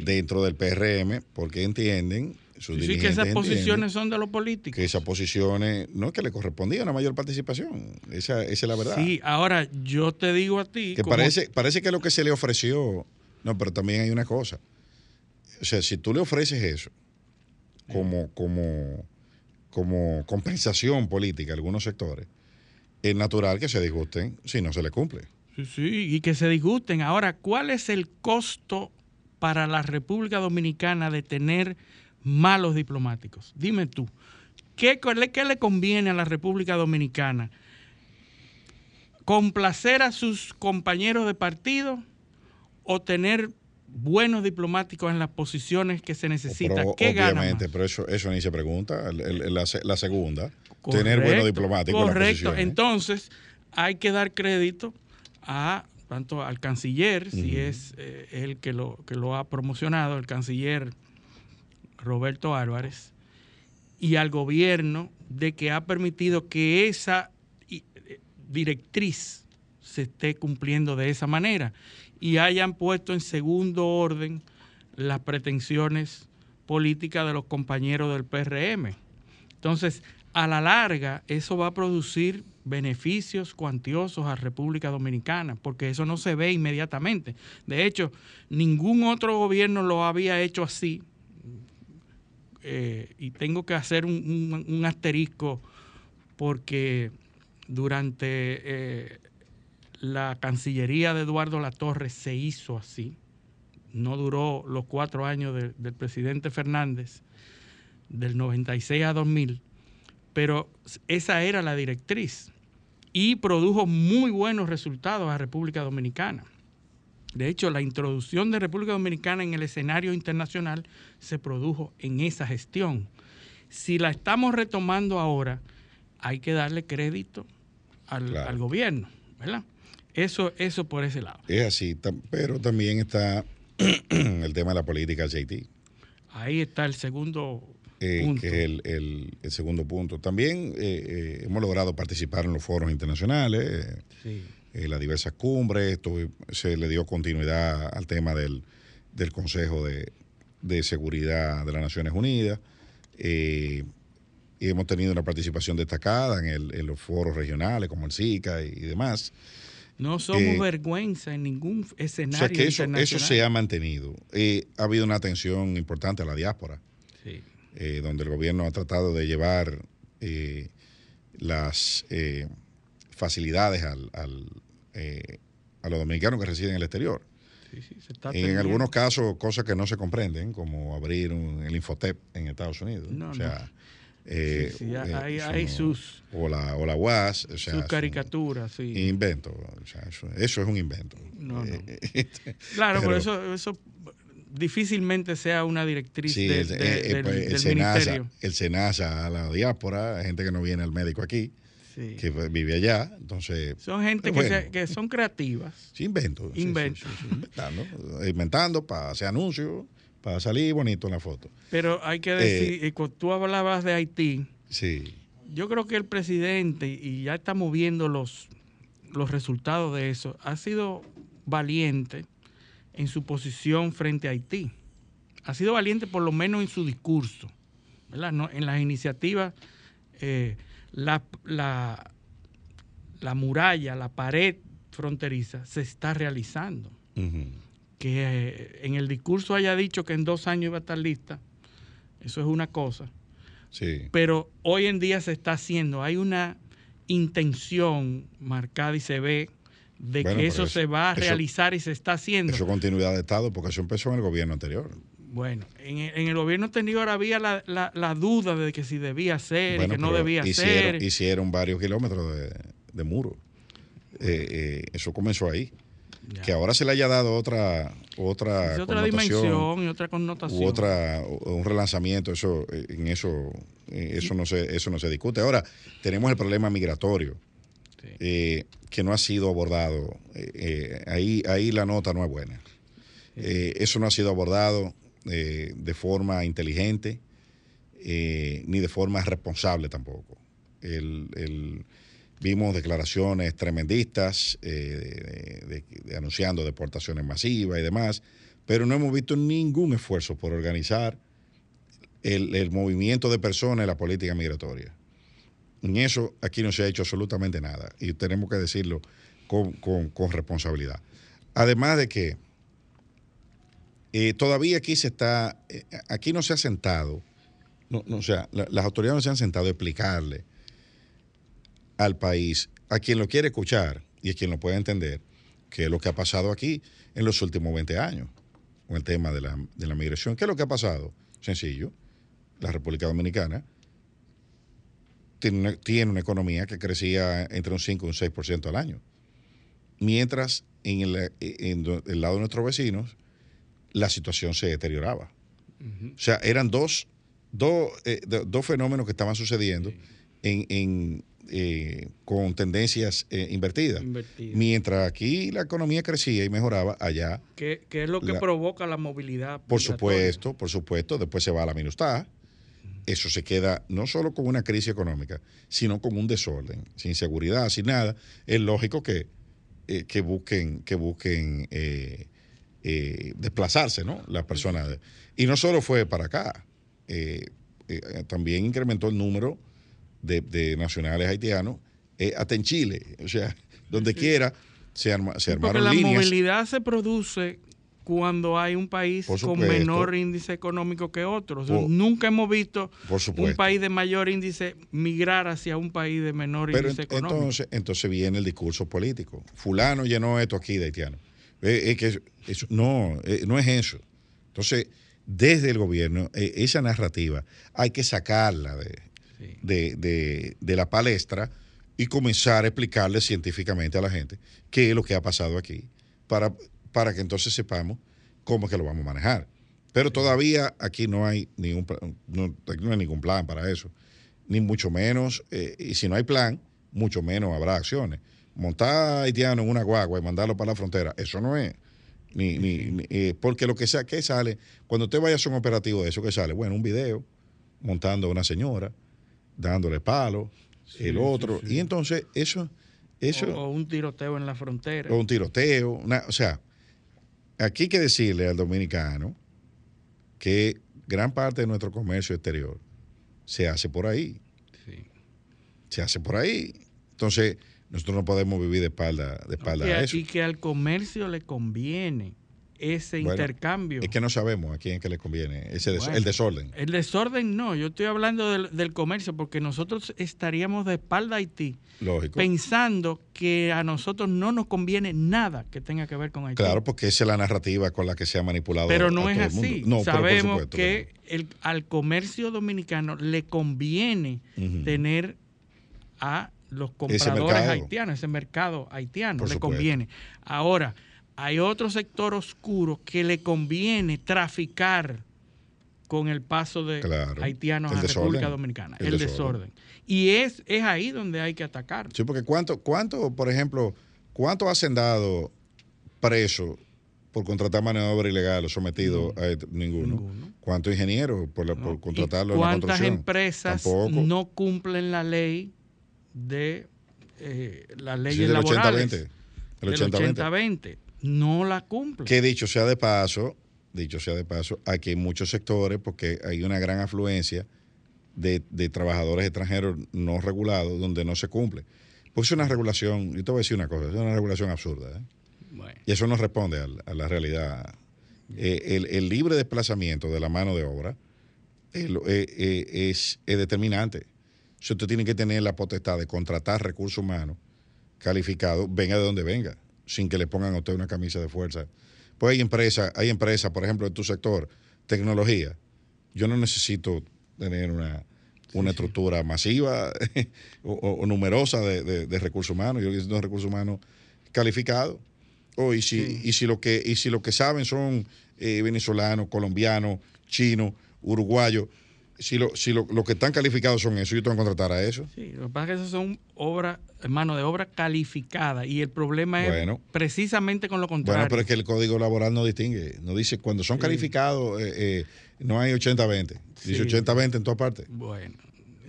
dentro del PRM, porque entienden, sus Sí, sí, que esas posiciones son de los políticos. que esas posiciones no es que le correspondía una mayor participación. Esa, esa es la verdad. Sí, ahora yo te digo a ti. Que como- parece, parece que lo que se le ofreció No, pero también hay una cosa. O sea, si tú le ofreces eso como, como, como compensación política a algunos sectores, es natural que se disgusten si no se le cumple. Sí, sí, y que se disgusten. Ahora, ¿cuál es el costo para la República Dominicana de tener malos diplomáticos? Dime tú, ¿qué, qué le conviene a la República Dominicana? ¿Complacer a sus compañeros de partido o tener buenos diplomáticos en las posiciones que se necesitan? ¿Qué Obviamente, pero eso, eso ni se pregunta. la, segunda, tener buenos diplomáticos. Correcto, entonces hay que dar crédito a tanto al canciller, si es eh, el que lo, que lo ha promocionado, el canciller Roberto Álvarez, y al gobierno de que ha permitido que esa eh, directriz se esté cumpliendo de esa manera y hayan puesto en segundo orden las pretensiones políticas de los compañeros del PRM. Entonces, a la larga, eso va a producir beneficios cuantiosos a República Dominicana, porque eso no se ve inmediatamente. De hecho, ningún otro gobierno lo había hecho así. Eh, y tengo que hacer un, asterisco porque durante eh, la Cancillería de Eduardo Latorre se hizo así. No duró los cuatro años del presidente Fernández, del 96 a 2000, pero esa era la directriz y produjo muy buenos resultados a República Dominicana. De hecho, la introducción de República Dominicana en el escenario internacional se produjo en esa gestión. Si la estamos retomando ahora, hay que darle crédito al, al gobierno, ¿verdad? Eso, eso por ese lado. Es así, pero también está (clears throat) el tema de la política JT. Ahí está el segundo eh, punto. Que es el, segundo punto. También eh, eh, hemos logrado participar en los foros internacionales, en las diversas cumbres. Esto, se le dio continuidad al tema del, Consejo de, Seguridad de las Naciones Unidas. y hemos tenido una participación destacada en, los foros regionales como el SICA y demás. No somos eh, vergüenza en ningún escenario. O sea que eso, eso se ha mantenido. Eh, ha habido una atención importante a la diáspora, eh, donde el gobierno ha tratado de llevar las facilidades al, a los dominicanos que residen en el exterior. en algunos casos, cosas que no se comprenden, como abrir el Infotep en Estados Unidos. o sea, eh, eh, hay, sus. O la, o la UAS. sus caricaturas, sí. Invento. eso, es un invento. Eh, (laughs) claro, pero eso, eso difícilmente sea una directriz del, ministerio. El SENASA a la diáspora, gente que no viene al médico aquí. Que vive allá, entonces... Son gente que, que, son creativas. (laughs) Sí, invento. invento. inventando, inventando para hacer anuncios para salir bonito en la foto. Pero hay que decir, eh, cuando tú hablabas de Haití, sí. yo creo que el presidente, y ya estamos viendo los, los resultados de eso, ha sido valiente en su posición frente a Haití. Ha sido valiente por lo menos en su discurso, ¿verdad? en las iniciativas, eh, la, la, la, muralla, la pared fronteriza se está realizando que en el discurso haya dicho que en dos años iba a estar lista, eso es una cosa. Sí. Pero hoy en día se está haciendo, hay una intención marcada y se ve de que eso, se va a realizar y se está haciendo. Eso continuidad de Estado, porque eso empezó en el gobierno anterior. Bueno, en, el gobierno anterior había la, duda de que si debía ser y que no debía ser. Hicieron varios kilómetros de, muro. Eh, eh, eso comenzó ahí. Que ahora se le haya dado otra otra, otra dimensión y otra connotación. U otra, un relanzamiento, eso, en eso, eso no se, eso no se discute. Ahora, tenemos el problema migratorio, eh, que no ha sido abordado. Eh, eh, ahí, ahí la nota no es buena. eso no ha sido abordado de forma inteligente, ni de forma responsable tampoco. el Vimos declaraciones tremendistas eh, anunciando deportaciones masivas y demás, pero no hemos visto ningún esfuerzo por organizar el, movimiento de personas en la política migratoria. En eso aquí no se ha hecho absolutamente nada y tenemos que decirlo con, responsabilidad. Además de que eh, todavía aquí se está, eh, aquí no se ha sentado, no, no, o sea, la- las autoridades no se han sentado a explicarle al país, a quien lo quiere escuchar y a quien lo puede entender, qué es lo que ha pasado aquí en los últimos 20 años con el tema de la, de la migración. ¿Qué es lo que ha pasado? Sencillo, la República Dominicana tiene una, tiene una economía que crecía entre un 5 y un 6% al año. Mientras en el, en el lado de nuestros vecinos la situación se deterioraba. O sea, eran dos, dos, eh, do- dos fenómenos que estaban sucediendo en, en, eh, con tendencias eh, invertidas. Mientras aquí la economía crecía y mejoraba, allá, ¿Qué, qué es lo que La- provoca la movilidad? por supuesto, por supuesto, después se va a la minustad. Eso se queda no solo con una crisis económica, sino con un desorden, sin seguridad, sin nada. Es lógico que, eh, que busquen, que busquen eh, desplazarse, ¿no? Las personas. Y no solo fue para acá, eh, eh, también incrementó el número de, de nacionales haitianos eh, hasta en Chile. O sea, (laughs) donde quiera se, arma- se Sí, porque armaron la movilidad se produce cuando hay un país con menor índice económico que otro. O sea, Por- nunca hemos visto un país de mayor índice migrar hacia un país de menor Pero índice económico. entonces, entonces viene el discurso político. Fulano llenó esto aquí de haitiano. Eh, es que eso- no, eh, no es eso. Entonces, desde el gobierno, eh, esa narrativa hay que sacarla de, de, de- de la palestra y comenzar a explicarle científicamente a la gente qué es lo que ha pasado aquí, para, para que entonces sepamos cómo es que lo vamos a manejar. Pero todavía aquí no hay ningún, no, no hay ningún plan para eso ni mucho menos, eh, y si no hay plan, mucho menos habrá acciones. Montar a haitiano en una guagua y mandarlo para la frontera, eso no es. Ni, ni, ni- eh, porque lo que sea, ¿qué sale? Cuando usted vaya a hacer un operativo de eso, ¿qué sale? Bueno, un video montando a una señora, dándole palo, el otro. Y entonces, eso, eso, o, o un tiroteo en la frontera. o un tiroteo, una- o sea, aquí hay que decirle al dominicano que gran parte de nuestro comercio exterior se hace por ahí. Se hace por ahí. Entonces, nosotros no podemos vivir de espalda, de espalda a eso. y que al comercio le conviene ese Bueno, intercambio. Es que no sabemos a quién es que le conviene ese des- Bueno. el desorden. El desorden no, yo estoy hablando del, del comercio porque nosotros estaríamos de espalda a Haití Lógico. pensando que a nosotros no nos conviene nada que tenga que ver con Haití. Claro, porque esa es la narrativa con la que se ha manipulado. pero a no es todo el así. mundo. No, pero por Sabemos supuesto que el- al comercio dominicano le conviene tener a los compradores haitianos, ese mercado haitiano, Por le supuesto. conviene. Ahora, hay otro sector oscuro que le conviene traficar con el paso de Claro. haitianos El a desorden. República Dominicana, El el, desorden. desorden. Y es, es ahí donde hay que atacar. Sí, porque cuánto, cuánto, por ejemplo, cuántos hacendados presos por contratar mano de obra ilegal o sometidos a esto? ninguno. ¿Cuántos ingenieros por, la- por contratarlo en la ¿Cuántas construcción? empresas Tampoco. no cumplen la ley de eh, las Sí, leyes del laborales? 80-20. El Del 80-20. 80-20. No la cumplen. Que dicho sea de paso, dicho sea de paso, aquí hay muchos sectores porque hay una gran afluencia de, de trabajadores extranjeros no regulados donde no se cumple. Pues es una regulación, yo te voy a decir una cosa, es una regulación absurda. ¿eh? Y eso no responde a, la realidad. Eh, el, el libre desplazamiento de la mano de obra eh, es, es determinante. Sea, usted tiene que tener la potestad de contratar recursos humanos calificados, venga de donde venga, sin que le pongan a usted una camisa de fuerza. Pues hay empresas, hay empresas, por ejemplo, en tu sector, tecnología. Yo no necesito tener una, una estructura masiva (laughs) o, numerosa de, de- de recursos humanos. Yo necesito recursos humanos calificados. Oh, y, si, y, si lo que, y si lo que saben son eh, venezolanos, colombianos, chinos, uruguayos, si, lo, si lo, lo que están calificados son eso, yo tengo que contratar a eso. Sí, lo que pasa es que esas son obras, mano de obra calificada y el problema es Bueno. precisamente con lo contrario. Bueno, pero es que el código laboral no distingue. No dice, cuando son Sí. calificados, eh, eh, no hay 80-20. Dice Sí. 80-20 en todas partes. Bueno,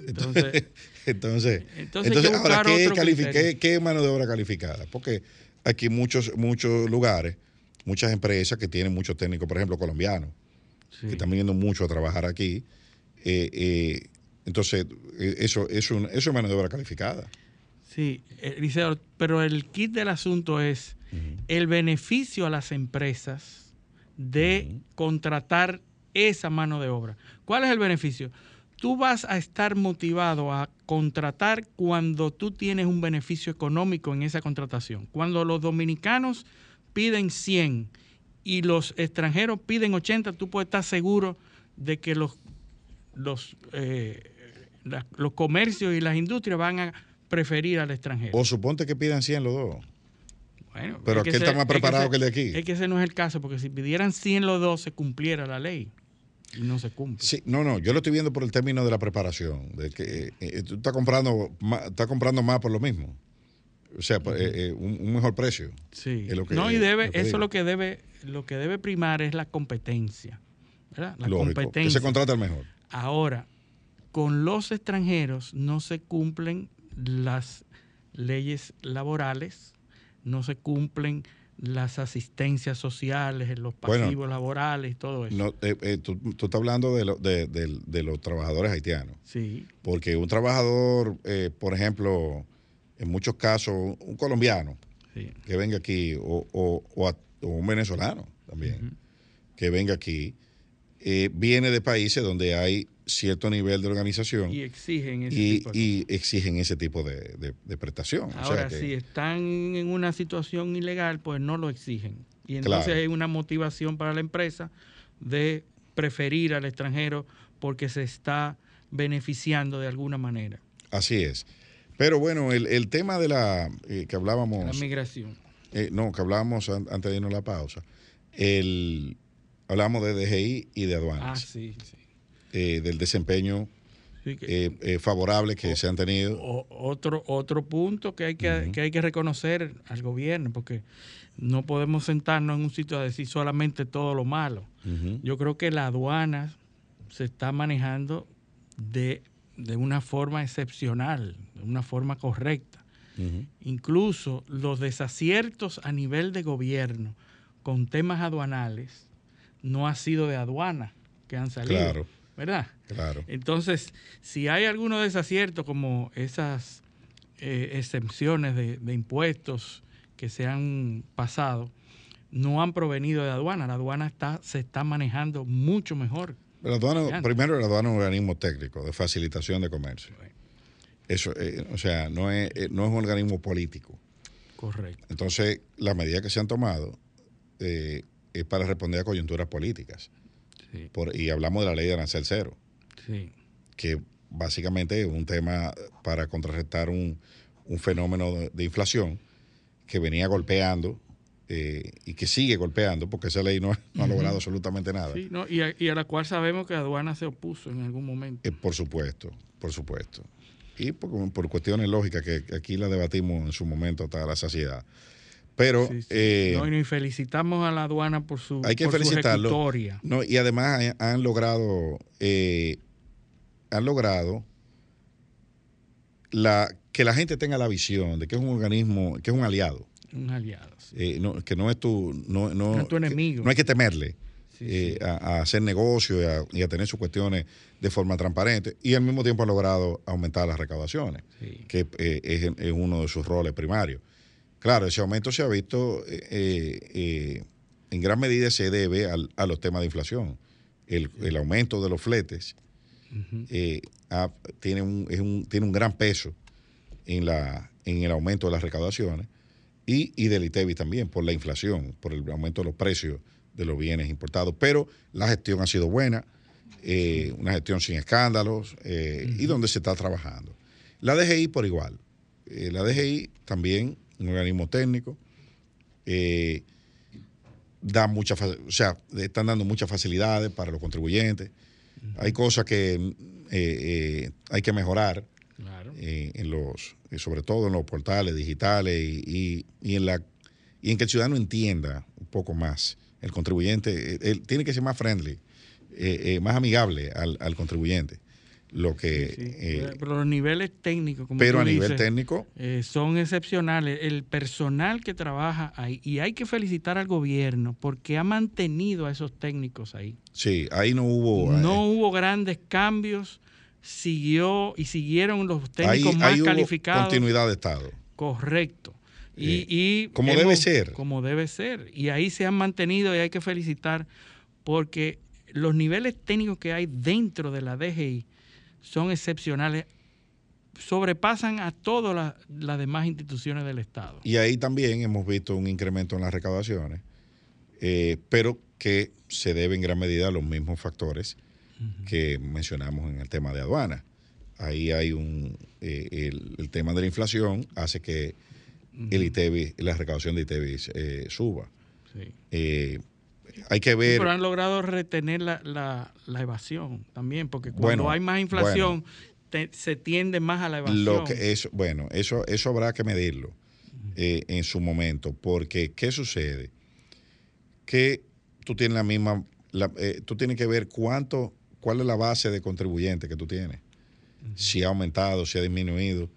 entonces, entonces, (laughs) entonces ahora, ¿qué, qué- qué es mano de obra calificada? Porque aquí muchos, muchos lugares, muchas empresas que tienen muchos técnicos, por ejemplo, colombianos, que están viniendo mucho a trabajar aquí. Eh, eh, entonces, eh, eso, eso, es eso mano de obra calificada. Sí, Eliseo, pero el kit del asunto es el beneficio a las empresas de contratar esa mano de obra. ¿Cuál es el beneficio? Tú vas a estar motivado a contratar cuando tú tienes un beneficio económico en esa contratación. Cuando los dominicanos piden 100 y los extranjeros piden 80, tú puedes estar seguro de que los, los, eh, la- los comercios y las industrias van a preferir al extranjero. O suponte que pidan 100 los dos. Bueno, Pero es que aquel está más es que preparado ese- que el de aquí. Es que ese no es el caso, porque si pidieran 100 los dos, se cumpliera la ley. Y no se cumple. Sí, no, no, yo lo estoy viendo por el término de la preparación, de que eh, eh, tú estás comprando, más, estás comprando más por lo mismo. O sea, pues, eh, eh, un, un mejor precio. Sí. Es lo que- no, y debe, lo eso digo. lo que debe, lo que debe primar es la competencia. ¿verdad? La Lógico, que competencia. se contrata el mejor. Ahora, con los extranjeros no se cumplen las leyes laborales, no se cumplen las asistencias sociales, los Bueno, pasivos laborales y todo eso. No, eh, eh, tú, tú estás hablando de, lo- de- de- de los trabajadores haitianos. Sí. Porque un trabajador, eh, por ejemplo, en muchos casos, un colombiano Sí. que venga aquí, o, o- o a- o un venezolano también, que venga aquí, eh, viene de países donde hay cierto nivel de organización Y exigen ese y, tipo de y exigen ese tipo de, de- de prestación. O sea Ahora, que- si están en una situación ilegal, pues no lo exigen. Y entonces Claro. hay una motivación para la empresa de preferir al extranjero porque se está beneficiando de alguna manera. Así es. Pero bueno, el, el tema de la eh, que La hablábamos, migración. eh, no, que hablábamos an- antes de irnos a la pausa, el, hablamos de DGI y de Ah, aduanas, sí, sí. eh, del desempeño Sí, que- eh, eh, favorable que se han tenido. O- otro, otro punto que hay que, que hay que reconocer al gobierno, porque no podemos sentarnos en un sitio a decir solamente todo lo malo. Yo creo que la aduana se está manejando de, de una forma excepcional, de una forma correcta. Incluso los desaciertos a nivel de gobierno con temas aduanales no ha sido de aduana que han salido. Claro. ¿Verdad? Claro. Entonces, si hay algunos desaciertos como esas eh, exenciones de, de impuestos que se han pasado, no han provenido de aduana. La aduana está, se está manejando mucho mejor. La aduana, primero, la aduana es un organismo técnico de facilitación de comercio. Eso, eh, o sea, no es, eh, no es un organismo político. Correcto. Entonces, las medidas que se han tomado eh, es para responder a coyunturas políticas. Sí. Por- y hablamos de la ley de arancel cero, Sí. que básicamente es un tema para contrarrestar un, un fenómeno de, de inflación que venía golpeando eh, y que sigue golpeando, porque esa ley no, no ha logrado absolutamente nada. Sí, ¿no? y, a, y a la cual sabemos que aduana se opuso en algún momento. Eh, por supuesto, por supuesto. Y por, por cuestiones lógicas que aquí la debatimos en su momento hasta la saciedad. Pero Sí, sí. eh, No, y felicitamos a la aduana por su, hay que por su felicitarlo. ejecutoria. No, y además han, han logrado, eh, han logrado la, que la gente tenga la visión de que es un organismo, que es un aliado, Un aliado. sí. eh, no- que no es tu, no, no, No es tu que- enemigo. no hay que temerle Sí, eh, sí. A, a hacer negocio y a, y a tener sus cuestiones de forma transparente y al mismo tiempo ha logrado aumentar las recaudaciones, que eh, es, es uno de sus roles primarios. Claro, ese aumento se ha visto eh, eh, eh, en gran medida se debe al- a los temas de inflación. El, el aumento de los fletes eh, ha- tiene, un, es un- tiene un gran peso en, la, en el aumento de las recaudaciones y, y del ITEVI también, por la inflación, por el aumento de los precios de los bienes importados. Pero la gestión ha sido buena, eh, una gestión sin escándalos eh, y donde se está trabajando. La DGI por igual. Eh, la DGI también, un organismo técnico, eh, da mucha, o sea, están dando muchas facilidades para los contribuyentes. Hay cosas que eh, eh, hay que mejorar Claro. eh, en los, sobre todo en los portales digitales y, y- y en la y en que el ciudadano entienda un poco más. El contribuyente él tiene que ser más friendly, más amigable al, al contribuyente. Lo que, Sí, eh, pero los niveles técnicos, como pero tú a nivel dices, técnico, eh, son excepcionales. El personal que trabaja ahí, y hay que felicitar al gobierno porque ha mantenido a esos técnicos ahí. sí, ahí no hubo. No eh, hubo grandes cambios, siguió y siguieron los ahí, técnicos más ahí hubo calificados. continuidad de Estado. Correcto. Y, y como debe ser. Como debe ser. Y ahí se han mantenido y hay que felicitar porque los niveles técnicos que hay dentro de la DGI son excepcionales, sobrepasan a todas las, las demás instituciones del Estado. Y ahí también hemos visto un incremento en las recaudaciones, eh, pero que se debe en gran medida a los mismos factores que mencionamos en el tema de aduana. Ahí hay un. eh, el, el tema de la inflación hace que el la recaudación de ITEVI eh, suba. Sí. Hay que Sí, ver. pero han logrado retener la, la- la evasión también, porque cuando Bueno, hay más inflación te- se tiende más a la evasión. Lo que bueno, eso, eso habrá que medirlo eh, en su momento, porque ¿qué sucede? Que tú tienes la misma, la- eh, tú tienes que ver cuánto, cuál es la base de contribuyentes que tú tienes, si ha aumentado, si ha disminuido,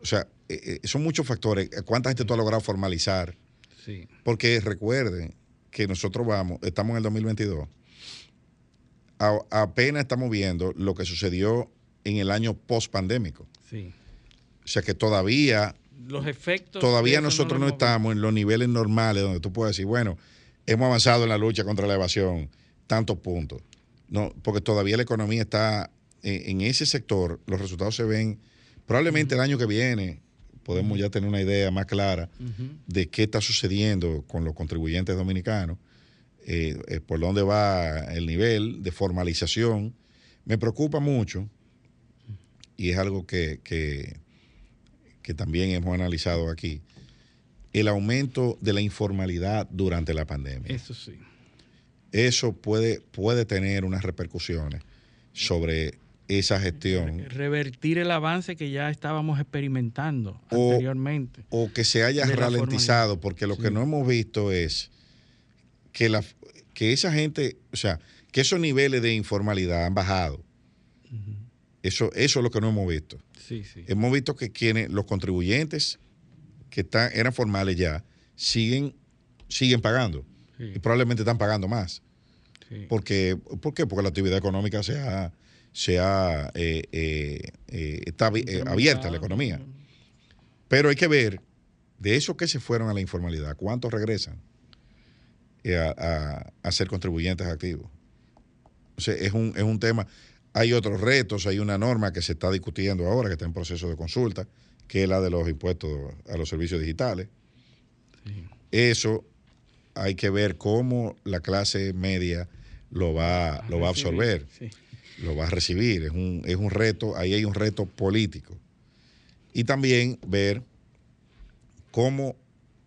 o sea, eh, son muchos factores. ¿Cuánta gente tú has logrado formalizar? Sí. Porque recuerden que nosotros vamos, estamos en el 2022, a- apenas estamos viendo lo que sucedió en el año post pandémico. Sí. O sea que todavía, Los efectos. todavía nosotros no, estamos en los niveles normales donde tú puedes decir, bueno, hemos avanzado en la lucha contra la evasión, tantos puntos. No, porque todavía la economía está en, en ese sector, los resultados se ven, probablemente el año que viene podemos ya tener una idea más clara de qué está sucediendo con los contribuyentes dominicanos, eh, eh, por dónde va el nivel de formalización. Me preocupa mucho y es algo que, que, que también hemos analizado aquí, el aumento de la informalidad durante la pandemia. Eso sí. Eso puede, puede tener unas repercusiones sobre esa gestión Revertir el avance que ya estábamos experimentando O- anteriormente. o que se haya ralentizado, porque lo Sí. que no hemos visto es que, la, que esa gente, o sea, que esos niveles de informalidad han bajado. Eso, eso es lo que no hemos visto. Sí, sí. Hemos visto que quienes, los contribuyentes que están, eran formales ya, siguen, siguen pagando. Y probablemente están pagando más. Sí. Porque, ¿Por qué? Porque la actividad económica se ha, se ha, eh, eh, eh, está eh, abierta la economía. Pero hay que ver, de esos que se fueron a la informalidad, ¿cuántos regresan eh, a, a- a ser contribuyentes activos? O sea, es un, es un tema. Hay otros retos, hay una norma que se está discutiendo ahora, que está en proceso de consulta, que es la de los impuestos a los servicios digitales. Eso hay que ver cómo la clase media lo va, lo va a absorber, sí. Lo va a recibir. Es un, es un reto, ahí hay un reto político. Y también ver cómo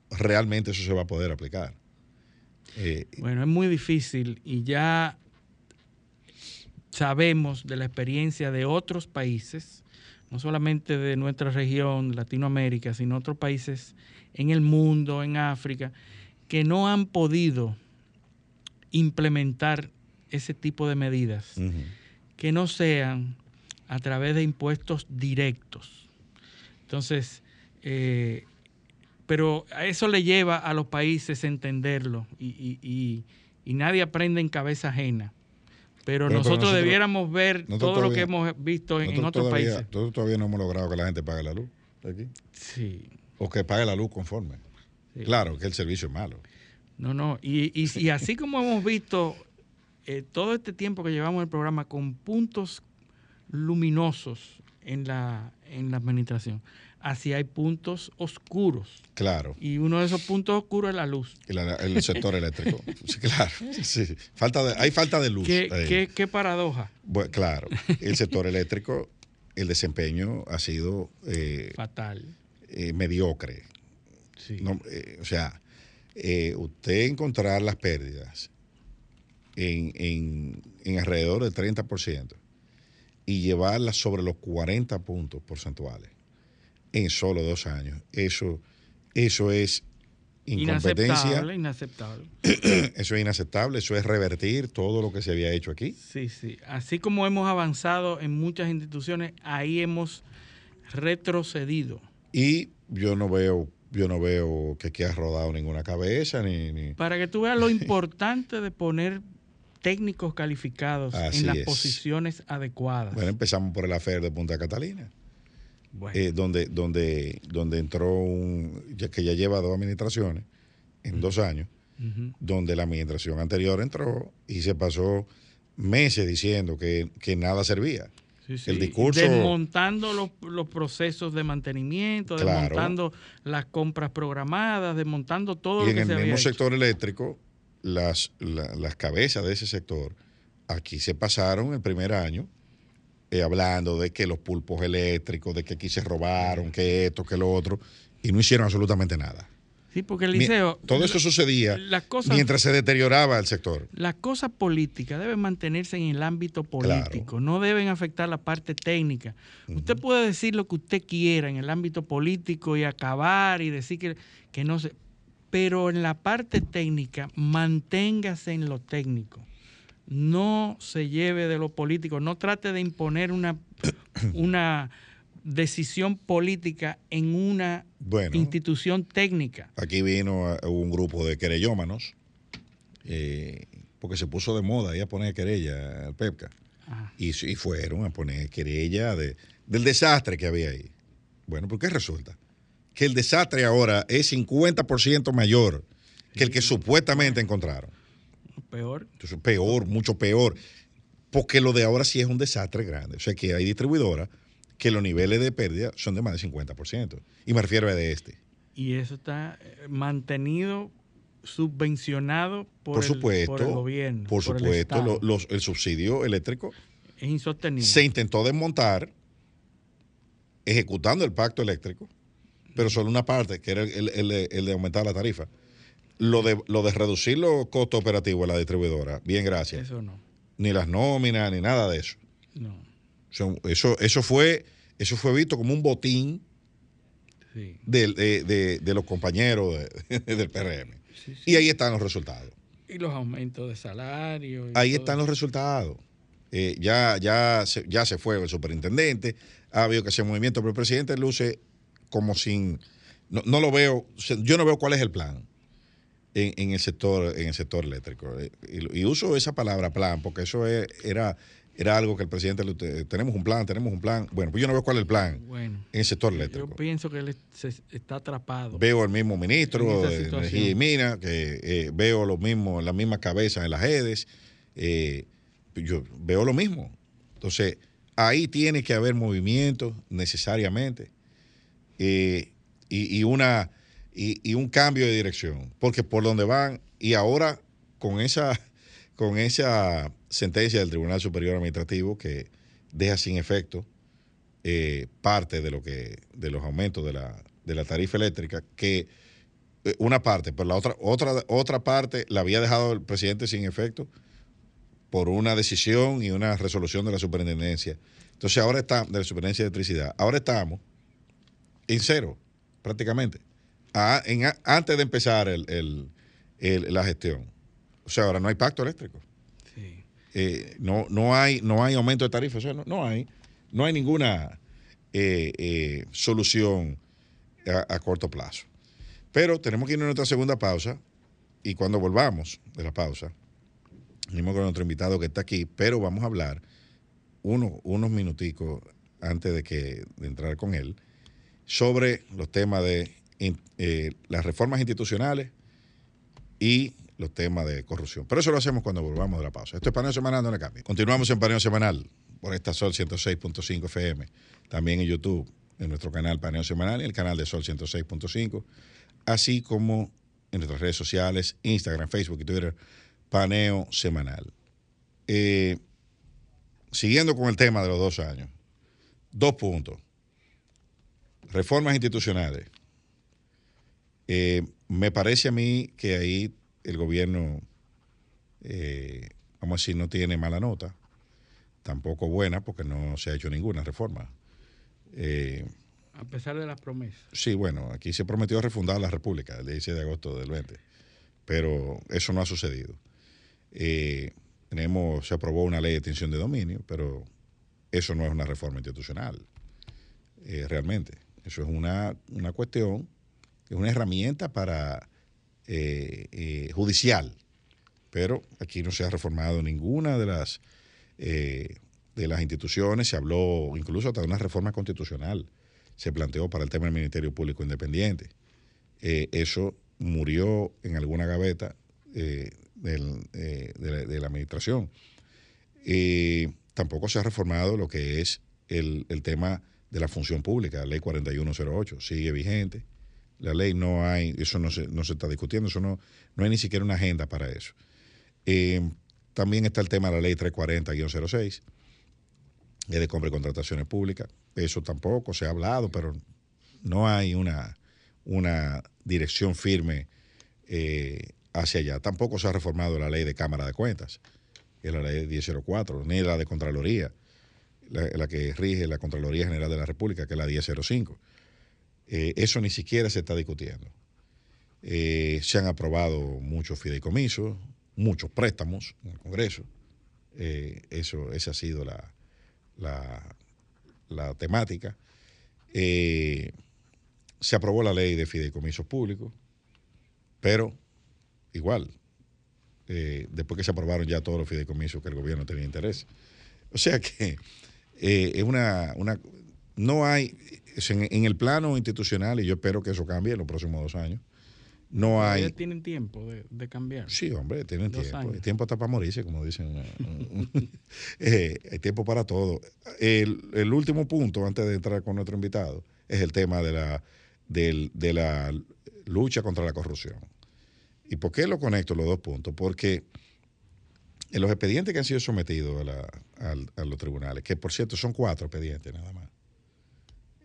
realmente eso se va a poder aplicar. Eh, Bueno, es muy difícil y ya sabemos de la experiencia de otros países, no solamente de nuestra región, Latinoamérica, sino otros países en el mundo, en África, que no han podido implementar ese tipo de medidas ujú. Que no sean a través de impuestos directos. Entonces, eh, pero a eso le lleva a los países entenderlo y, y- y- y nadie aprende en cabeza ajena. Pero, nosotros, nosotros- debiéramos ver nosotros todo lo que hemos visto en, otros todavía, países. nosotros todavía no hemos logrado que la gente pague la luz aquí. Sí. O que pague la luz conforme. Sí. Claro que el servicio es malo. No, no. Y, y- y así como hemos visto eh, todo este tiempo que llevamos el programa con puntos luminosos en la, en la administración, así hay puntos oscuros. Claro. Y uno de esos puntos oscuros es la luz. El, el sector eléctrico. (laughs) Sí, claro. Sí. Falta de- hay falta de luz. ¿Qué, ahí. qué- qué paradoja? Bueno, claro. El sector eléctrico, el desempeño ha sido eh, Fatal. eh, mediocre. Sí. No, eh, o sea, usted encontrar las pérdidas en, en- en alrededor del 30% y llevarlas sobre los 40 puntos porcentuales en solo dos años, eso, eso es incompetencia, Inaceptable, inaceptable. (clears throat) eso es inaceptable, eso es revertir todo lo que se había hecho aquí. Sí, sí. Así como hemos avanzado en muchas instituciones, ahí hemos retrocedido. Y yo no veo, yo no veo que aquí ha rodado ninguna cabeza ni, ni- Para que tú veas lo (laughs) importante de poner técnicos calificados Así en las es. posiciones adecuadas. Bueno, empezamos por el afer de Punta Catalina. eh, donde, donde, donde entró un, ya que ya lleva dos administraciones en dos años, donde la administración anterior entró y se pasó meses diciendo que, nada servía. El discurso. Desmontando los, los, procesos de mantenimiento, desmontando las compras programadas, desmontando todo y lo que en el mismo sector eléctrico, las, las cabezas de ese sector aquí se pasaron el primer año eh, hablando de que los pulpos eléctricos, de que aquí se robaron, que esto, que lo otro, y no hicieron absolutamente nada. Sí, porque el liceo. Todo eso sucedía mientras se deterioraba el sector. Las cosas políticas deben mantenerse en el ámbito político, no deben afectar la parte técnica. Usted puede decir lo que usted quiera en el ámbito político y acabar y decir que, que no se. Pero en la parte técnica, manténgase en lo técnico. No se lleve de lo político, no trate de imponer una, (coughs) una decisión política en una institución técnica. Aquí vino un grupo de querellómanos, eh, porque se puso de moda ahí a poner querella al PEPCA. Y, y, fueron a poner querella de, del desastre que había ahí. Bueno, ¿por qué resulta? Que el desastre ahora es 50% mayor que el que supuestamente encontraron. Peor. Entonces, peor, mucho peor. Porque lo de ahora sí es un desastre grande. O sea que hay distribuidoras que los niveles de pérdida son de más de 50%. Y me refiero a de este. Y eso está eh, mantenido, subvencionado por, el, gobierno. Por, supuesto, el, subsidio eléctrico es insostenible. Se intentó desmontar ejecutando el pacto eléctrico, pero solo una parte, que era el, de aumentar la tarifa. Lo de, lo de reducir los costos operativos a la distribuidora, bien, gracias. Eso no. Ni las nóminas, ni nada de eso. No. Eso, eso, fue, eso fue visto como un botín de, los compañeros (laughs) del PRM. y ahí están los resultados. Y los aumentos de salario. Ahí están los resultados. Eh, ya, ya, se, ya se fue el superintendente, ha habido que hacer movimiento, pero el presidente luce como sin. No, lo veo, yo no veo cuál es el plan en, el sector, en el sector eléctrico. Eh, y, y, uso esa palabra plan, porque eso era era algo que el presidente, tenemos un plan, tenemos un plan. Bueno, pues yo no veo cuál es el plan en el sector eléctrico. Yo pienso que él está atrapado. Veo el mismo ministro de Energía y Mina, que eh, veo lo mismo, las mismas cabezas en las redes. Eh, yo veo lo mismo. Entonces, ahí tiene que haber movimiento necesariamente eh, y, una, y un cambio de dirección, porque por donde van, y ahora con esa, con esa sentencia del Tribunal Superior Administrativo que deja sin efecto eh, parte de lo que de los aumentos de la, de la tarifa eléctrica que eh, una parte, pero la otra otra otra parte la había dejado el presidente sin efecto por una decisión y una resolución de la superintendencia. Entonces ahora está de la superintendencia de electricidad. Ahora estamos en cero prácticamente. antes de empezar la gestión. O sea, ahora no hay pacto eléctrico. Eh, no, no, hay, no hay aumento de tarifas, no, hay, no hay ninguna eh, eh, solución a, corto plazo. Pero tenemos que ir a nuestra segunda pausa y cuando volvamos de la pausa, venimos con nuestro invitado que está aquí, pero vamos a hablar unos minuticos antes de, que, de entrar con él sobre los temas de las reformas institucionales y los temas de corrupción. Pero eso lo hacemos cuando volvamos de la pausa. Esto es Paneo Semanal, no le cambie. Continuamos en Paneo Semanal por esta Sol 106.5 FM. También en YouTube, en nuestro canal Paneo Semanal y el canal de Sol 106.5. Así como en nuestras redes sociales, Instagram, Facebook y Twitter, Paneo Semanal. Eh, siguiendo con el tema de los dos años, dos puntos. Reformas institucionales. Eh, me parece a mí que ahí el gobierno, eh, vamos a decir, no tiene mala nota, tampoco buena, porque no se ha hecho ninguna reforma. Eh, a pesar de las promesas. Sí, bueno, aquí se prometió refundar la República el 16 de agosto del 20, pero eso no ha sucedido. Eh, tenemos, se aprobó una ley de extinción de dominio, pero eso no es una reforma institucional, realmente. Eso es una, una cuestión, es una herramienta para eh, eh, judicial, pero aquí no se ha reformado ninguna de las, eh, de las instituciones, se habló incluso hasta de una reforma constitucional se planteó para el tema del Ministerio Público Independiente. Eso murió en alguna gaveta de, la, de la administración. Tampoco se ha reformado lo que es el, el tema de la función pública, la ley 4108, sigue vigente. La ley no hay, eso no se, no se está discutiendo, eso no, no hay ni siquiera una agenda para eso. Eh, también está el tema de la ley 340-06, es de compra y contrataciones públicas. Eso tampoco se ha hablado, pero no hay una, una dirección firme eh, hacia allá. Tampoco se ha reformado la ley de Cámara de Cuentas, que la ley 1004, ni la de Contraloría, la, que rige la Contraloría General de la República, que es la 1005. Eh, eso ni siquiera se está discutiendo. Eh, se han aprobado muchos fideicomisos, muchos préstamos en el Congreso. Eh, eso, esa ha sido la, la, la temática. Eh, se aprobó la ley de fideicomisos públicos, pero igual, después que se aprobaron ya todos los fideicomisos que el gobierno tenía interés. O sea que eh, es una, una, no hay, en, en el plano institucional, y yo espero que eso cambie en los próximos dos años, no hay... tienen tiempo de, de cambiar. Sí, hombre, tienen Dos tiempo. años. Hay tiempo hasta para morirse, como dicen. (laughs) Eh, hay tiempo para todo. El, el último punto, antes de entrar con nuestro invitado, es el tema de la, del- de la lucha contra la corrupción. ¿Y por qué lo conecto los dos puntos? Porque en los expedientes que han sido sometidos a, la- al- a los tribunales, que por cierto son cuatro expedientes nada más,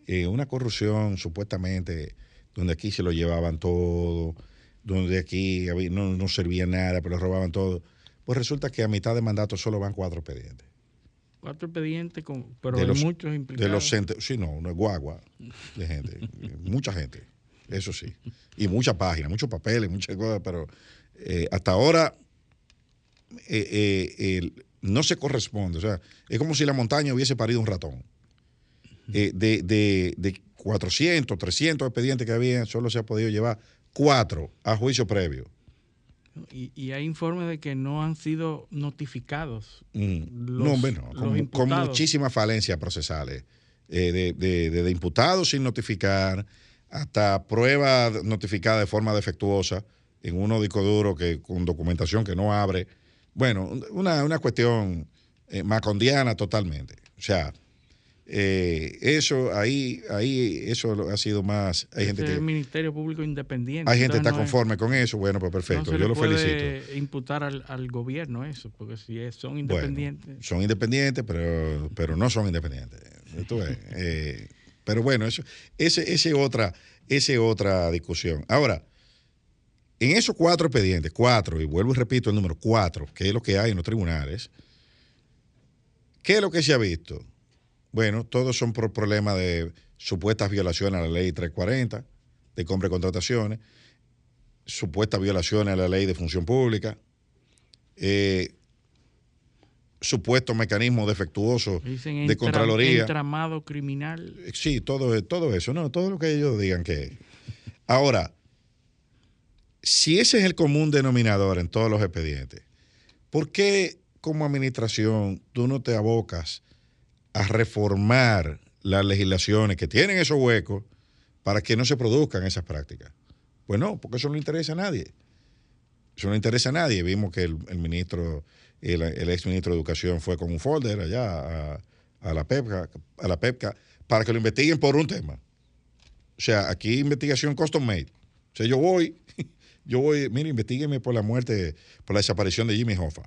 eh, una corrupción supuestamente donde aquí se lo llevaban todo, donde aquí no, no servía nada, pero lo robaban todo, pues resulta que a mitad de mandato solo van cuatro expedientes. Cuatro expedientes, con, pero de hay los, muchos implicados. De los cente- sí, no, una guagua de gente, (laughs) mucha gente, eso sí. Y muchas páginas, muchos papeles, muchas cosas, pero eh, hasta ahora eh, eh, no se corresponde. O sea, es como si la montaña hubiese parido un ratón. Eh, de, de, de 400, 300 expedientes que había, solo se ha podido llevar cuatro a juicio previo. Y, y hay informes de que no han sido notificados. Mm. los- no, hombre, no. Con, muchísimas falencias procesales. eh, de, de- imputados sin notificar, hasta pruebas notificadas de forma defectuosa en unos discos duros que, con documentación que no abre. Bueno, una, una cuestión eh, macondiana totalmente. O sea, eh, eso ahí, ahí, eso ha sido más. Hay gente es el que. Ministerio Público Independiente. Hay gente que está es- conforme con eso. Bueno, pues perfecto. no se Yo le lo puede felicito. imputar al, al gobierno eso, porque si es- son Bueno, independientes. son independientes, pero, pero no son independientes. Ves, eh, pero bueno, eso, ese, ese otra, ese otra discusión. Ahora, en esos cuatro expedientes, cuatro, y vuelvo y repito el número cuatro, que es lo que hay en los tribunales, ¿qué es lo que se ha visto? Bueno, todos son por problemas de supuestas violaciones a la ley 340, de compra y contrataciones, supuestas violaciones a la ley de función pública, eh, supuestos mecanismos defectuosos Dicen de Contraloría. entramado criminal. Sí, todo, todo eso, no, todo lo que ellos digan que es. Ahora, si ese es el común denominador en todos los expedientes, ¿por qué como administración tú no te abocas a reformar las legislaciones que tienen esos huecos para que no se produzcan esas prácticas? Pues no, porque eso no interesa a nadie. Eso no interesa a nadie. Vimos que el, el ministro, el, el ex ministro de Educación fue con un folder allá a, a la PEPCA, a la PEPCA para que lo investiguen por un tema. O sea, aquí investigación custom made. O sea, yo voy, yo voy, mire, investigueme por la muerte, por la desaparición de Jimmy Hoffa.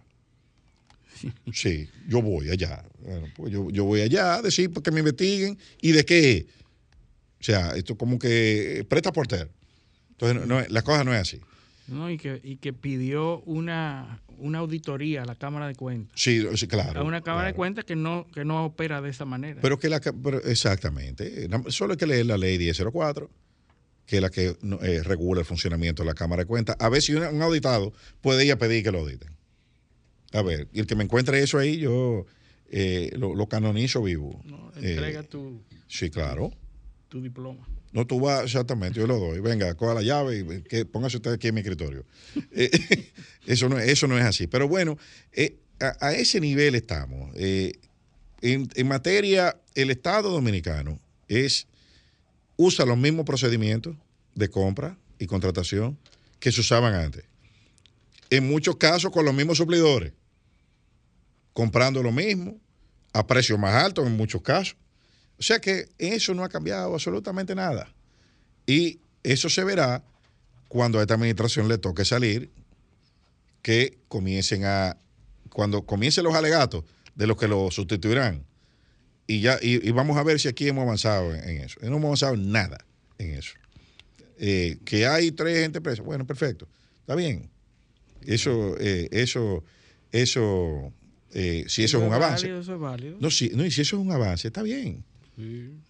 (laughs) Sí, yo voy allá. Bueno, pues yo, yo voy allá a decir que me investiguen y de qué. O sea, esto como que presta portero. Entonces, no, no, la cosa no es así. ¿no? Y, que, y que pidió una, una auditoría a la Cámara de Cuentas. Sí, sí, claro. a una Cámara de. Cuentas que no, que no opera de esa manera. Pero que la. pero exactamente. Solo hay que leer la ley 1004, que es la que eh, regula el funcionamiento de la Cámara de Cuentas. A ver si un auditado puede ir a pedir que lo auditen. A ver, y el que me encuentre eso ahí, yo eh, lo, lo canonizo vivo. Eh, Entrega tu, sí, claro. tu diploma. No, tú vas, exactamente, yo lo doy. Venga, coja la llave y que, póngase usted aquí en mi escritorio. (laughs) Eh, (laughs) eso, no, eso no es así. Pero bueno, eh, a, a ese nivel estamos. Eh, en, en materia, el Estado dominicano es usa los mismos procedimientos de compra y contratación que se usaban antes. En muchos casos con los mismos suplidores, comprando lo mismo a precios más altos en muchos casos. O sea que eso no ha cambiado absolutamente nada. Y eso se verá cuando a esta administración le toque salir, que comiencen a, cuando comiencen los alegatos de los que lo sustituirán. Y ya, y, vamos a ver si aquí hemos avanzado en, eso. No hemos avanzado nada en eso. Eh, que hay tres gente presa, bueno, perfecto, está bien. Eso, eh, eso, eso, eh, si eso es un avance. eso es válido. No, si, no, y si eso es un avance, está bien.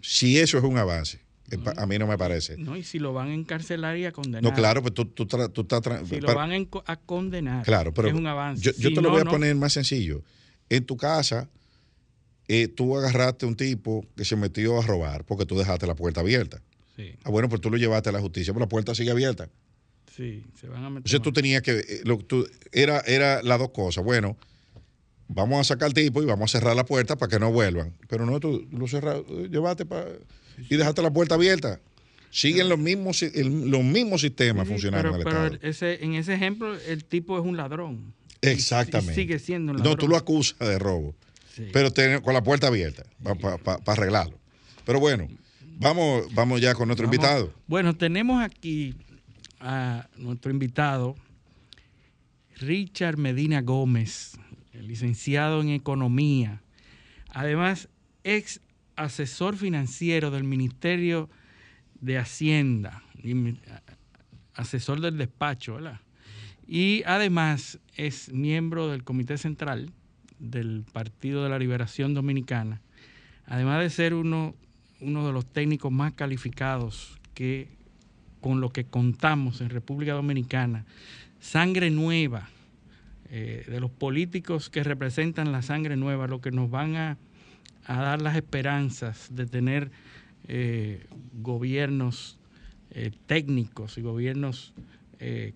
Si eso es un avance. A mí no me parece. No, y si lo van a encarcelar y a condenar. No, claro, pues tú, tú, tú estás. Si lo van a condenar, claro, pero es un avance. Yo, yo te lo voy a poner más sencillo. En tu casa, eh, tú agarraste a un tipo que se metió a robar porque tú dejaste la puerta abierta. Sí. Ah, bueno, pues tú lo llevaste a la justicia, pero la puerta sigue abierta. Sí, se van a meter. Entonces tú tenías que. Eh, lo, tú, era, era las dos cosas. Bueno, vamos a sacar al tipo y vamos a cerrar la puerta para que no vuelvan. Pero no, tú lo cerraste, llevaste para y dejaste la puerta abierta. Siguen los mismos, los mismos sistemas funcionando en el pero Ese, en ese ejemplo, el tipo es un ladrón. Exactamente. sigue siendo un ladrón. No, tú lo acusas de robo. Pero con la puerta abierta para arreglarlo. Pero bueno, vamos, vamos ya con nuestro invitado. Bueno, tenemos aquí a nuestro invitado, Richard Medina Gómez, licenciado en Economía. Además, ex asesor financiero del Ministerio de Hacienda, asesor del despacho, ¿verdad? Y además es miembro del Comité Central del Partido de la Liberación Dominicana, además de ser uno, de los técnicos más calificados que con lo que contamos en República Dominicana, sangre nueva eh, de los políticos que representan la sangre nueva, lo que nos van a dar las esperanzas de tener eh, gobiernos eh, técnicos y gobiernos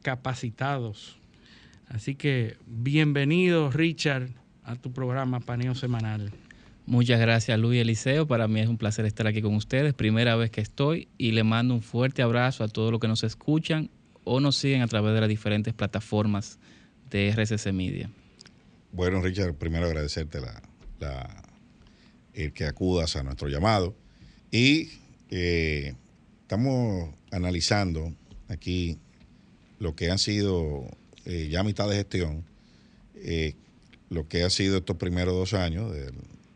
capacitados. Así que bienvenido Richard a tu programa Paneo Semanal. Muchas gracias Luis Eliseo, para mí es un placer estar aquí con ustedes, primera vez que estoy y le mando un fuerte abrazo a todos los que nos escuchan o nos siguen a través de las diferentes plataformas de RCC Media. Bueno Richard, primero agradecerte la, la el que acudas a nuestro llamado. Y eh, estamos analizando aquí lo que han sido eh, ya mitad de gestión, eh, lo que ha sido estos primeros dos años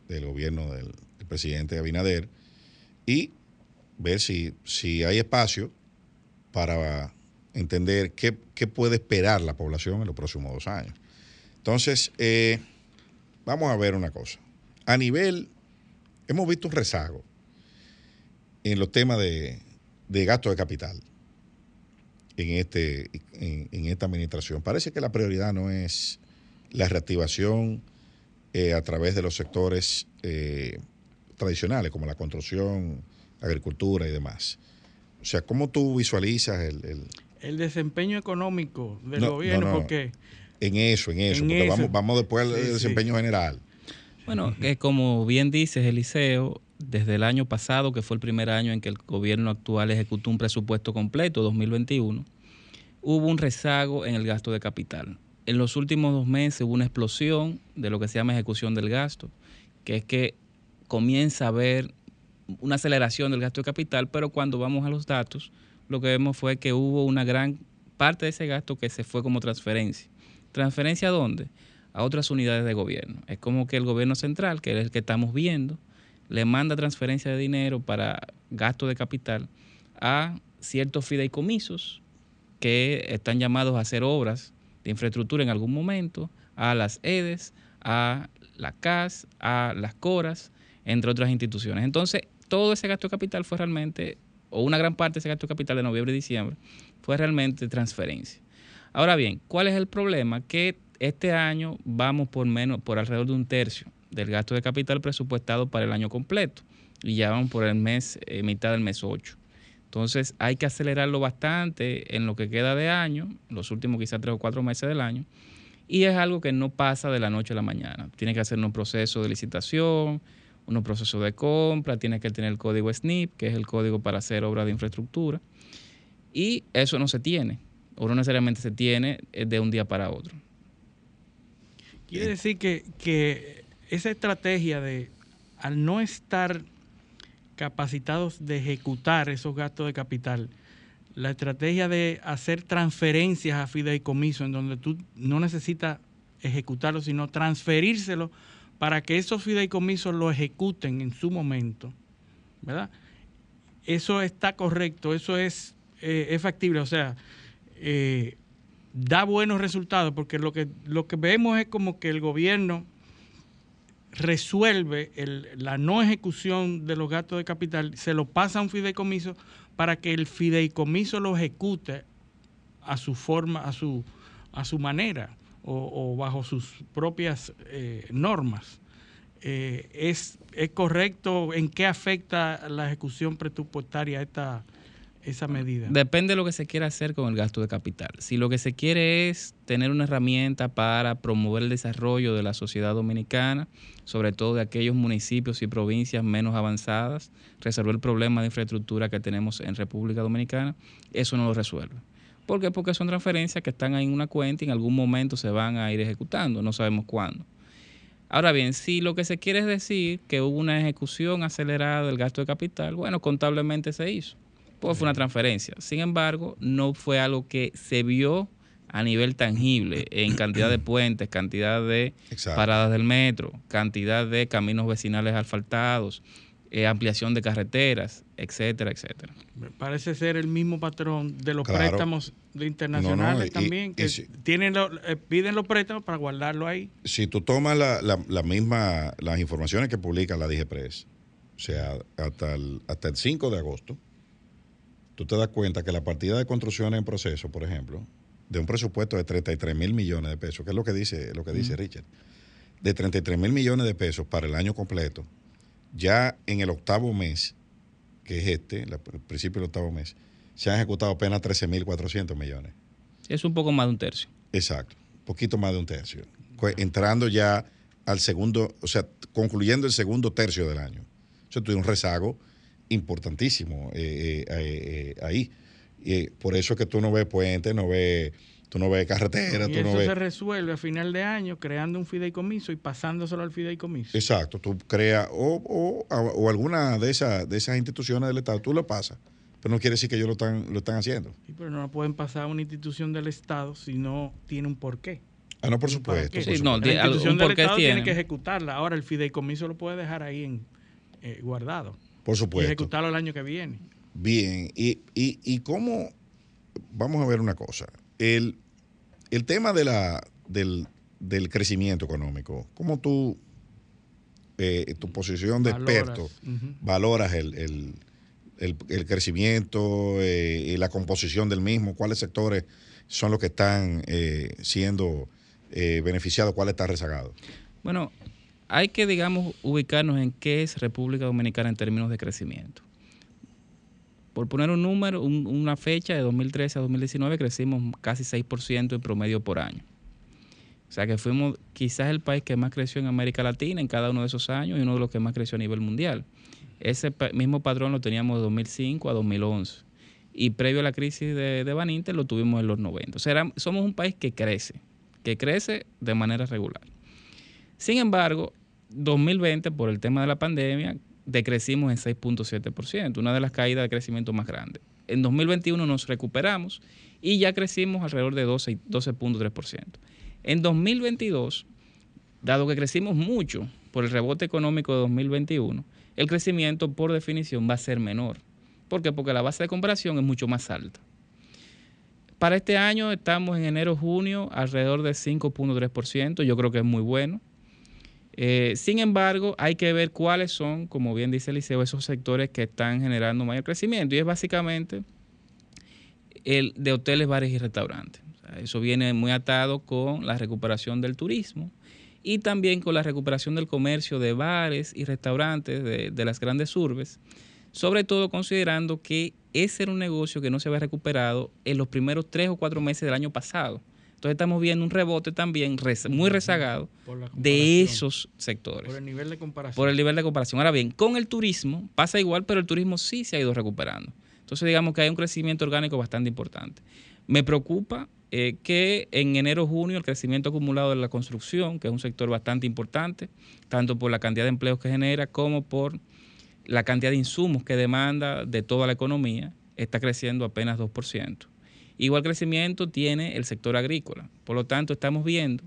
del, gobierno del, presidente Abinader y ver si, si hay espacio para entender qué, qué, puede esperar la población en los próximos dos años. Entonces, vamos a ver una cosa. A nivel hemos visto un rezago en los temas de, gasto de capital en, este, en, esta administración. Parece que la prioridad no es la reactivación eh, a través de los sectores eh, tradicionales, como la construcción, agricultura y demás. O sea, ¿cómo tú visualizas el... El, desempeño económico del gobierno, porque... En eso, en eso, porque Vamos, vamos después al desempeño general. Bueno, que como bien dices, Eliseo, desde el año pasado, que fue el primer año en que el gobierno actual ejecutó un presupuesto completo, 2021, hubo un rezago en el gasto de capital. En los últimos dos meses hubo una explosión de lo que se llama ejecución del gasto, que es que comienza a haber una aceleración del gasto de capital, pero cuando vamos a los datos, lo que vemos fue que hubo una gran parte de ese gasto que se fue como transferencia. ¿Transferencia a dónde? a otras unidades de gobierno. Es como que el gobierno central, que es el que estamos viendo, le manda transferencia de dinero para gasto de capital a ciertos fideicomisos que están llamados a hacer obras infraestructura en algún momento, a las EDES, a la CAS, a las CORAS, entre otras instituciones. Entonces, todo ese gasto de capital fue realmente, o una gran parte de ese gasto de capital de noviembre y diciembre, fue realmente transferencia. Ahora bien, ¿cuál es el problema? Que este año vamos por menos, por alrededor de un tercio del gasto de capital presupuestado para el año completo y ya vamos por el mes, eh, mitad del mes 8. Entonces hay que acelerarlo bastante en lo que queda de año, los últimos quizás tres o cuatro meses del año, y es algo que no pasa de la noche a la mañana. Tiene que hacer un proceso de licitación, unos procesos de compra, tienes que tener el código SNIP, que es el código para hacer obras de infraestructura. Y eso no se tiene, o no necesariamente se tiene eh, de un día para otro. Quiere decir que esa estrategia de, al no estar capacitados de ejecutar esos gastos de capital, la estrategia de hacer transferencias a fideicomiso, en donde tú no necesitas ejecutarlo, sino transferírselo para que esos fideicomisos lo ejecuten en su momento, ¿verdad? Eso está correcto, eso es, eh, factible, o sea, eh, da buenos resultados, porque lo que, lo que vemos es como que el gobierno resuelve la no ejecución de los gastos de capital, se lo pasa a un fideicomiso para que el fideicomiso lo ejecute a su forma, a su, a su manera o, bajo sus propias eh, normas. Eh, ¿es, ¿Es correcto? ¿En qué afecta la ejecución presupuestaria esta, esa medida? Depende de lo que se quiera hacer con el gasto de capital. Si lo que se quiere es tener una herramienta para promover el desarrollo de la sociedad dominicana, sobre todo de aquellos municipios y provincias menos avanzadas, resolver el problema de infraestructura que tenemos en República Dominicana, eso no lo resuelve. ¿Por qué? Porque son transferencias que están ahí en una cuenta y en algún momento se van a ir ejecutando, no sabemos cuándo. Ahora bien, si lo que se quiere es decir que hubo una ejecución acelerada del gasto de capital, bueno, contablemente se hizo, pues fue una transferencia. Sin embargo, no fue algo que se vio a nivel tangible en cantidad de puentes, cantidad de paradas del metro, cantidad de caminos vecinales asfaltados, eh, ampliación de carreteras, etcétera, etcétera. Parece ser el mismo patrón de los préstamos internacionales también, que tienen eh, piden los préstamos para guardarlo ahí. Si tú tomas la, la, misma, las informaciones que publica la DGPRES, o sea, hasta el, hasta el 5 de agosto, tú te das cuenta que la partida de construcciones en proceso, por ejemplo, de un presupuesto de 33 mil millones de pesos, que es lo que dice, lo que dice Richard, de 33 mil millones de pesos para el año completo, ya en el octavo mes, que es este, el principio del octavo mes, se han ejecutado apenas 13.400 millones. Es un poco más de un tercio. Exacto, un poquito más de un tercio. Entrando ya al segundo, o sea, concluyendo el segundo tercio del año. Eso tuvo un rezago importantísimo eh, eh, eh, ahí. Y por eso es que tú no ves puentes, no ves Tú no ves carretera, y tú eso se resuelve a final de año creando un fideicomiso y pasándoselo al fideicomiso. Exacto, tú creas o, o, alguna de esas, de esas instituciones del Estado, tú lo pasas, pero no quiere decir que ellos lo están, lo están haciendo. Sí, pero no lo pueden pasar a una institución del Estado si no tiene un porqué. Ah, no, por supuesto. No, la institución del Estado tiene. que ejecutarla. Ahora el fideicomiso lo puede dejar ahí en, eh, guardado. Por supuesto. Y ejecutarlo el año que viene. Bien, y, y, y cómo, vamos a ver una cosa el, tema de la, del, crecimiento económico, ¿cómo tú, eh, tu posición de experto, valoras el, crecimiento eh, y la composición del mismo? ¿Cuáles sectores son los que están eh, siendo beneficiados? ¿Cuáles están rezagados? Bueno, hay que, digamos, ubicarnos en qué es República Dominicana en términos de crecimiento por poner un número, una fecha de 2013 a 2019 crecimos casi 6% en promedio por año. O sea que fuimos quizás el país que más creció en América Latina en cada uno de esos años y uno de los que más creció a nivel mundial. Ese mismo patrón lo teníamos de 2005 a 2011. Y previo a la crisis de, de lo tuvimos en los 90. O sea, somos un país que crece, que crece de manera regular. Sin embargo, 2020, por el tema de la pandemia, decrecimos en 6.7%, una de las caídas de crecimiento más grandes. En 2021 nos recuperamos y ya crecimos alrededor de 12.3%. en 2022, dado que crecimos mucho por el rebote económico de 2021, el crecimiento por definición va a ser menor. ¿Por qué? Porque la base de comparación es mucho más alta. Para este año estamos en enero-junio alrededor de 5.3%, yo creo que es muy bueno. Eh, sin embargo, hay que ver cuáles son, como bien dice Eliseo, esos sectores que están generando mayor crecimiento. Y es básicamente el de hoteles, bares y restaurantes. eso viene muy atado con la recuperación del turismo y también con la recuperación del comercio de bares y restaurantes de, de las grandes urbes, sobre todo considerando que ese era un negocio que no se había recuperado en los primeros tres o cuatro meses del año pasado Entonces estamos viendo un rebote también muy rezagado de esos sectores. Por el nivel de comparación. Por el nivel de comparación. Ahora bien, con el turismo pasa igual, pero el turismo sí se ha ido recuperando. Entonces digamos que hay un crecimiento orgánico bastante importante. Me preocupa eh, que en enero-junio el crecimiento acumulado de la construcción, que es un sector bastante importante, tanto por la cantidad de empleos que genera como por la cantidad de insumos que demanda de toda la economía, está creciendo apenas 2%. Igual crecimiento tiene el sector agrícola. Por lo tanto, estamos viendo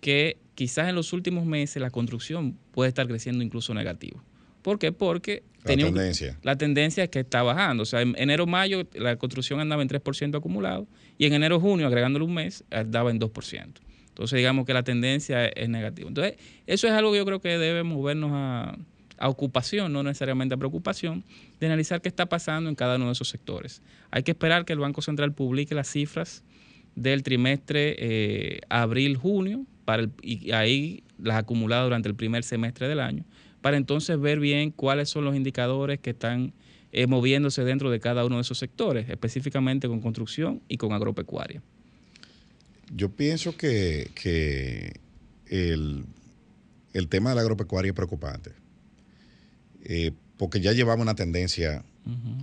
que quizás en los últimos meses la construcción puede estar creciendo incluso negativo. ¿Por qué? Porque la tendencia. la tendencia es que está bajando. O sea, en enero-mayo la construcción andaba en 3% acumulado y en enero-junio, agregándole un mes, andaba en 2%. Entonces, digamos que la tendencia es negativa. Entonces, eso es algo que yo creo que debe movernos a, a ocupación, no necesariamente a preocupación, de analizar qué está pasando en cada uno de esos sectores. Hay que esperar que el Banco Central publique las cifras del trimestre eh, abril-junio y ahí las acumuladas durante el primer semestre del año, para entonces ver bien cuáles son los indicadores que están eh, moviéndose dentro de cada uno de esos sectores, específicamente con construcción y con agropecuaria. Yo pienso que, el, el tema de la agropecuaria es preocupante. Eh, porque ya llevamos una tendencia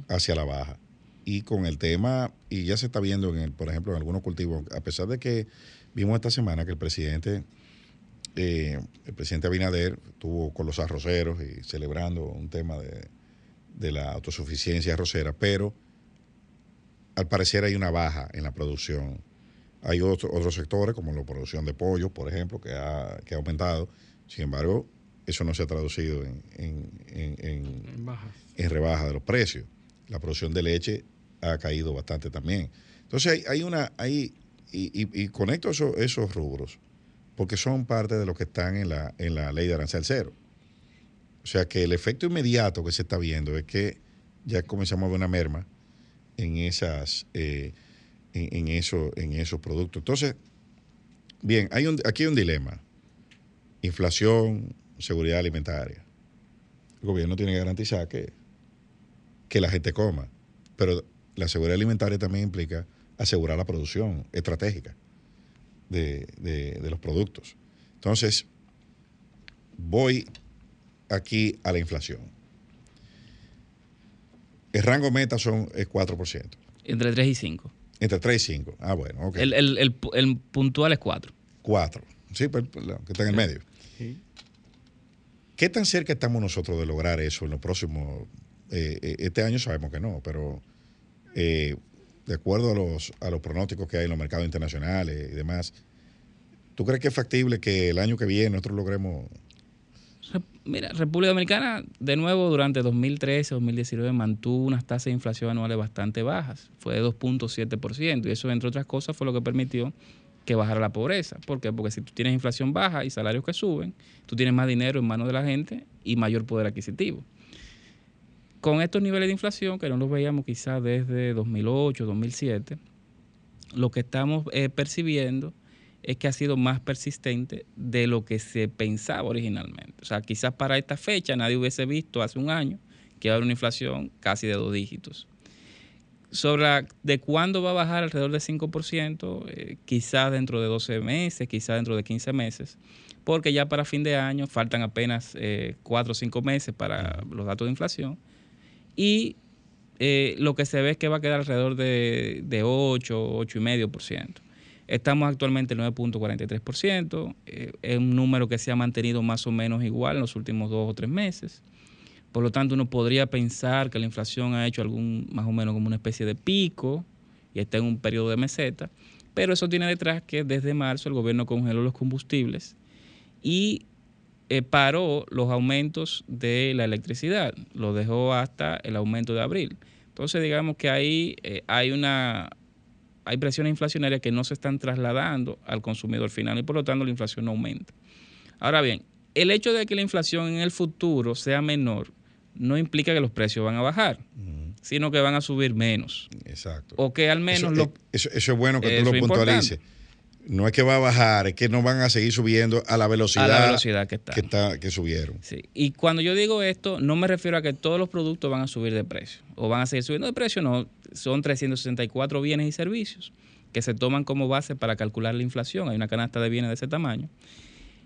hacia la baja. Y con el tema, y ya se está viendo, en el, por ejemplo, en algunos cultivos, a pesar de que vimos esta semana que el presidente, eh, el presidente Abinader estuvo con los arroceros y celebrando un tema de, la autosuficiencia arrocera, pero al parecer hay una baja en la producción. Hay otros sectores, como la producción de pollo, por ejemplo, que ha, que ha aumentado. Sin embargo, eso no se ha traducido en, en, rebaja de los precios. La producción de leche ha caído bastante también. Entonces hay, una, hay, y, conecto esos, rubros, porque son parte de lo que están en la, en la ley de arancel cero. O sea que el efecto inmediato que se está viendo es que ya comenzamos a ver una merma en esas eh, en, eso, en esos productos. Entonces, bien, hay un, aquí hay un dilema. Inflación, seguridad alimentaria. El gobierno tiene que garantizar que, que la gente coma, pero la seguridad alimentaria también implica asegurar la producción estratégica de, los productos. Entonces, voy aquí a la inflación. El rango meta son, es 4%. Entre 3 y 5. Entre 3 y 5. Ah, bueno, ok. El, puntual es 4. 4. Sí, pues, pues, que está en el medio. Sí. ¿Qué tan cerca estamos nosotros de lograr eso en los próximos... Eh, eh, este año sabemos que no, pero eh, de acuerdo a los, a los pronósticos que hay en los mercados internacionales y demás, ¿tú crees que es factible que el año que viene nosotros logremos... Mira, República Dominicana, de nuevo, durante 2013, 2019, mantuvo unas tasas de inflación anuales bastante bajas. Fue de 2.7%. Y eso, entre otras cosas, fue lo que permitió que bajara la pobreza. ¿Por qué? Porque si tú tienes inflación baja y salarios que suben, tú tienes más dinero en manos de la gente y mayor poder adquisitivo. Con estos niveles de inflación, que no los veíamos quizás desde 2008, 2007, lo que estamos eh, percibiendo es que ha sido más persistente de lo que se pensaba originalmente. O sea, quizás para esta fecha nadie hubiese visto hace un año que iba a haber una inflación casi de dos dígitos sobre de cuándo va a bajar alrededor del 5%, eh, quizás dentro de 12 meses, quizás dentro de 15 meses, porque ya para fin de año faltan apenas eh, 4 o 5 meses para los datos de inflación. Y eh, lo que se ve es que va a quedar alrededor de, de 8, 8,5%. Estamos actualmente en 9.43%, eh, es un número que se ha mantenido más o menos igual en los últimos dos o tres meses. Por lo tanto, uno podría pensar que la inflación ha hecho algún más o menos como una especie de pico y está en un periodo de meseta, pero eso tiene detrás que desde marzo el gobierno congeló los combustibles y eh, paró los aumentos de la electricidad, lo dejó hasta el aumento de abril. Entonces, digamos que ahí eh, hay una hay presiones inflacionarias que no se están trasladando al consumidor final y por lo tanto la inflación no aumenta. Ahora bien, el hecho de que la inflación en el futuro sea menor no implica que los precios van a bajar, sino que van a subir menos. Exacto. O que al menos... Eso, eso, es bueno que tú lo puntualices. No es que va a bajar, es que no van a seguir subiendo a la velocidad, a la velocidad que, está. que, está, que subieron. Sí. Y cuando yo digo esto, no me refiero a que todos los productos van a subir de precio o van a seguir subiendo de precio, no. Son 364 bienes y servicios que se toman como base para calcular la inflación. Hay una canasta de bienes de ese tamaño.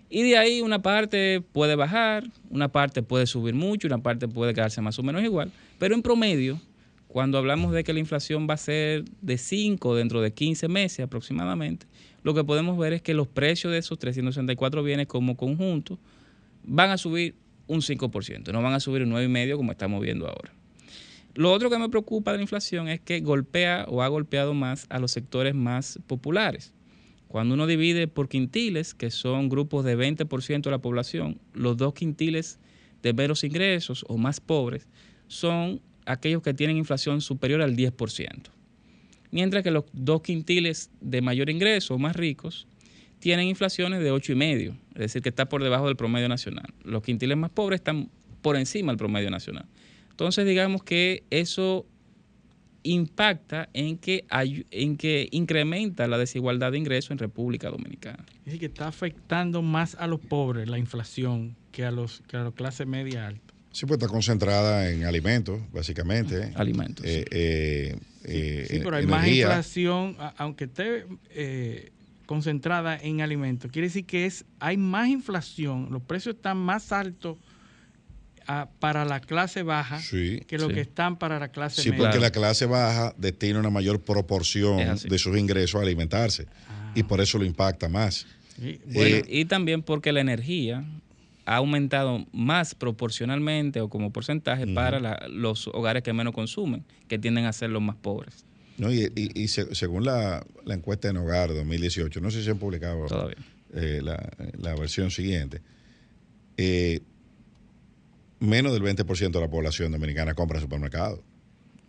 Y de ahí una parte puede bajar, una parte puede subir mucho, una parte puede quedarse más o menos igual. Pero en promedio, cuando hablamos de que la inflación va a ser de 5 dentro de 15 meses aproximadamente, lo que podemos ver es que los precios de esos 364 bienes como conjunto van a subir un 5%, no van a subir un 9,5% como estamos viendo ahora. Lo otro que me preocupa de la inflación es que golpea o ha golpeado más a los sectores más populares. Cuando uno divide por quintiles, que son grupos de 20% de la población, los dos quintiles de menos ingresos o más pobres son aquellos que tienen inflación superior al 10%. Mientras que los dos quintiles de mayor ingreso o más ricos tienen inflaciones de 8,5, es decir, que está por debajo del promedio nacional. Los quintiles más pobres están por encima del promedio nacional. Entonces, digamos que eso impacta en que, en que incrementa la desigualdad de ingresos en República Dominicana. Es decir, que está afectando más a los pobres la inflación que a los que a la clase media alta. Sí, pues está concentrada en alimentos, básicamente. Alimentos. Eh, eh, eh, sí, pero hay más inflación, aunque esté concentrada en alimentos. Quiere decir que es hay más inflación, los precios están más altos para la clase baja que lo que están para la clase media. Sí, porque la clase baja destina una mayor proporción de sus ingresos a alimentarse y por eso lo impacta más. Eh, y también porque la energía ha aumentado más proporcionalmente o como porcentaje para los hogares que menos consumen, que tienden a ser los más pobres. No, y, según la, encuesta en Hogar 2018, no sé si se han publicado eh, la, la, versión siguiente, eh, menos del 20% de la población dominicana compra en supermercados.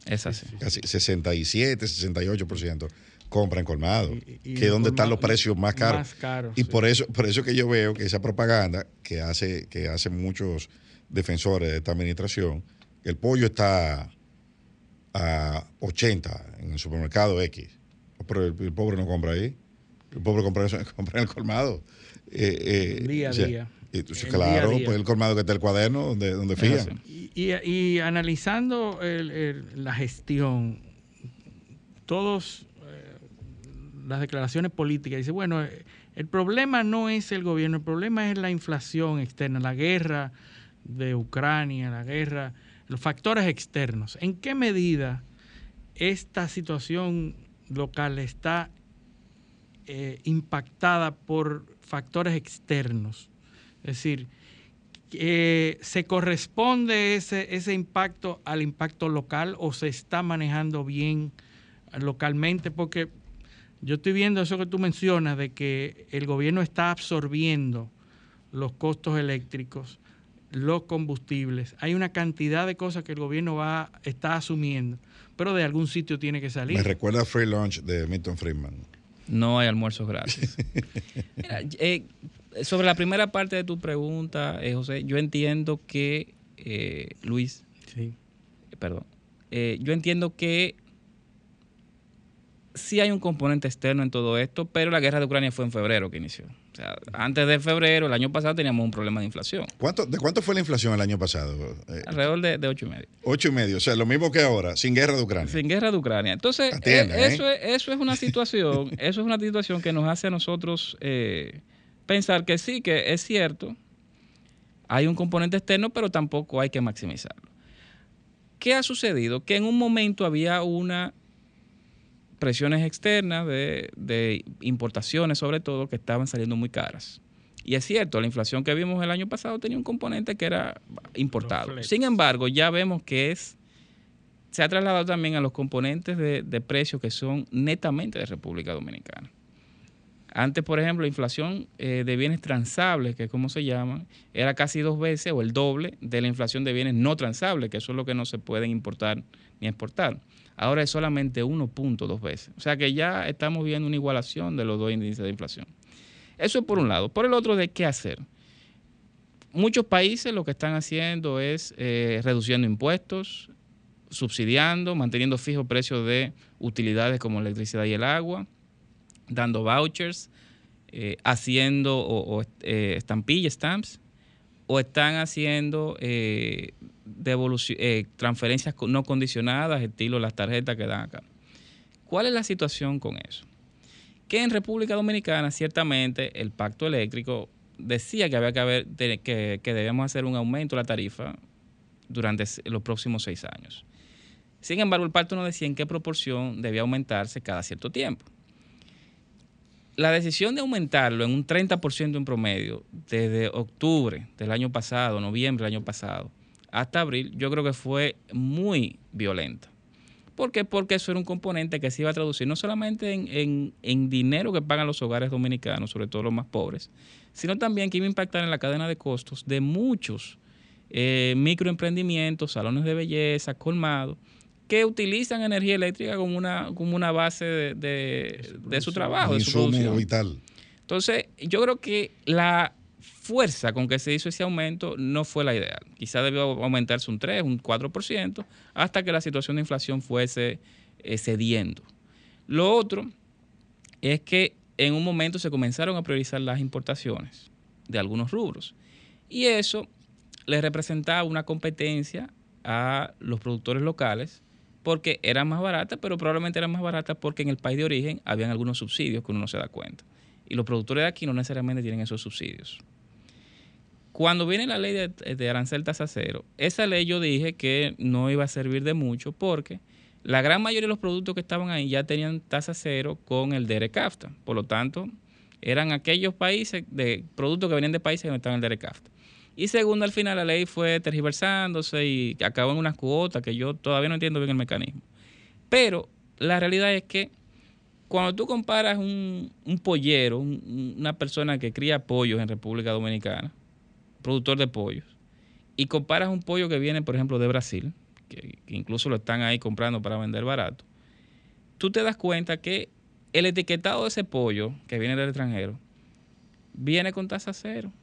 Es así. Casi 67, 68% compra en colmado, que es donde están los precios más caros. y por eso por eso que yo veo que esa propaganda que hace que hacen muchos defensores de esta administración, el pollo está a 80 en el supermercado X, pero el, pobre no compra ahí, el pobre compra, (laughs) compra en el colmado. Eh, eh, día a día claro, pues el colmado que está el cuaderno donde, donde fíjan. Y, analizando la gestión, todos eh, las declaraciones políticas, dice, bueno, eh, el problema no es el gobierno, el problema es la inflación externa, la guerra de Ucrania, la guerra, los factores externos. ¿En qué medida esta situación local está eh, impactada por factores externos? Es decir, ¿se corresponde ese, ese impacto al impacto local o se está manejando bien localmente? Porque yo estoy viendo eso que tú mencionas, de que el gobierno está absorbiendo los costos eléctricos, los combustibles. Hay una cantidad de cosas que el gobierno va está asumiendo, pero de algún sitio tiene que salir. Me recuerda Free Lunch de Milton Friedman. No hay almuerzos gratis. (laughs) Mira, eh, sobre la primera parte de tu pregunta, eh, José, yo entiendo que, eh, Luis, sí. perdón, eh, yo entiendo que sí hay un componente externo en todo esto, pero la guerra de Ucrania fue en febrero que inició. O sea, antes de febrero, el año pasado, teníamos un problema de inflación. ¿Cuánto, ¿De cuánto fue la inflación el año pasado? Alrededor de, de y medio. Ocho y medio, o sea, lo mismo que ahora, sin guerra de Ucrania. Sin guerra de Ucrania. Entonces, eso, es, eso es una (laughs) situación, eso es una situación que nos hace a nosotros pensar que sí, que es cierto, hay un componente externo, pero tampoco hay que maximizarlo. ¿Qué ha sucedido? Que en un momento había una presiones externas de, importaciones, sobre todo, que estaban saliendo muy caras. Y es cierto, la inflación que vimos el año pasado tenía un componente que era importado. Sin embargo, ya vemos que es se ha trasladado también a los componentes de, de precios que son netamente de República Dominicana. Antes, por ejemplo, la inflación eh, de bienes transables, que es como se llaman, era casi dos veces o el doble de la inflación de bienes no transables, que eso es lo que no se pueden importar ni exportar. Ahora es solamente 1.2 veces. O sea que ya estamos viendo una igualación de los dos índices de inflación. Eso es por un lado. Por el otro, ¿de qué hacer? Muchos países lo que están haciendo es eh, reduciendo impuestos, subsidiando, manteniendo fijos precios de utilidades como electricidad y el agua, dando vouchers, eh, haciendo o, eh, estampillas, stamps, o están haciendo eh, transferencias no condicionadas, estilo las tarjetas que dan acá. ¿Cuál es la situación con eso? que en República Dominicana ciertamente el pacto eléctrico decía que había que haber que, que debíamos hacer un aumento de la tarifa durante los próximos seis años. Sin embargo, el pacto no decía en qué proporción debía aumentarse cada cierto tiempo. La decisión de aumentarlo en un 30% en promedio desde octubre del año pasado, noviembre del año pasado, hasta abril, yo creo que fue muy violenta. ¿Por qué? Porque eso era un componente que se iba a traducir no solamente en, dinero que pagan los hogares dominicanos, sobre todo los más pobres, sino también que iba a impactar en la cadena de costos de muchos eh, microemprendimientos, salones de belleza, colmados, que utilizan energía eléctrica como una, como una base de, su, trabajo, de su vital. Entonces, yo creo que la fuerza con que se hizo ese aumento no fue la ideal. Quizá debió aumentarse un 3, un 4%, hasta que la situación de inflación fuese eh, cediendo. Lo otro es que en un momento se comenzaron a priorizar las importaciones de algunos rubros. Y eso le representaba una competencia a los productores locales porque eran más baratas, pero probablemente eran más baratas porque en el país de origen habían algunos subsidios que uno no se da cuenta. Y los productores de aquí no necesariamente tienen esos subsidios. Cuando viene la ley de, arancel tasa cero, esa ley yo dije que no iba a servir de mucho porque la gran mayoría de los productos que estaban ahí ya tenían tasa cero con el DERECAFTA. Por lo tanto, eran aquellos países de productos que venían de países que no estaban en el DERECAFTA. Y segundo, al final la ley fue tergiversándose y acabó en unas cuotas que yo todavía no entiendo bien el mecanismo. Pero la realidad es que cuando tú comparas un, pollero, una persona que cría pollos en República Dominicana, productor de pollos, y comparas un pollo que viene, por ejemplo, de Brasil, que, incluso lo están ahí comprando para vender barato, tú te das cuenta que el etiquetado de ese pollo que viene del extranjero viene con tasa cero.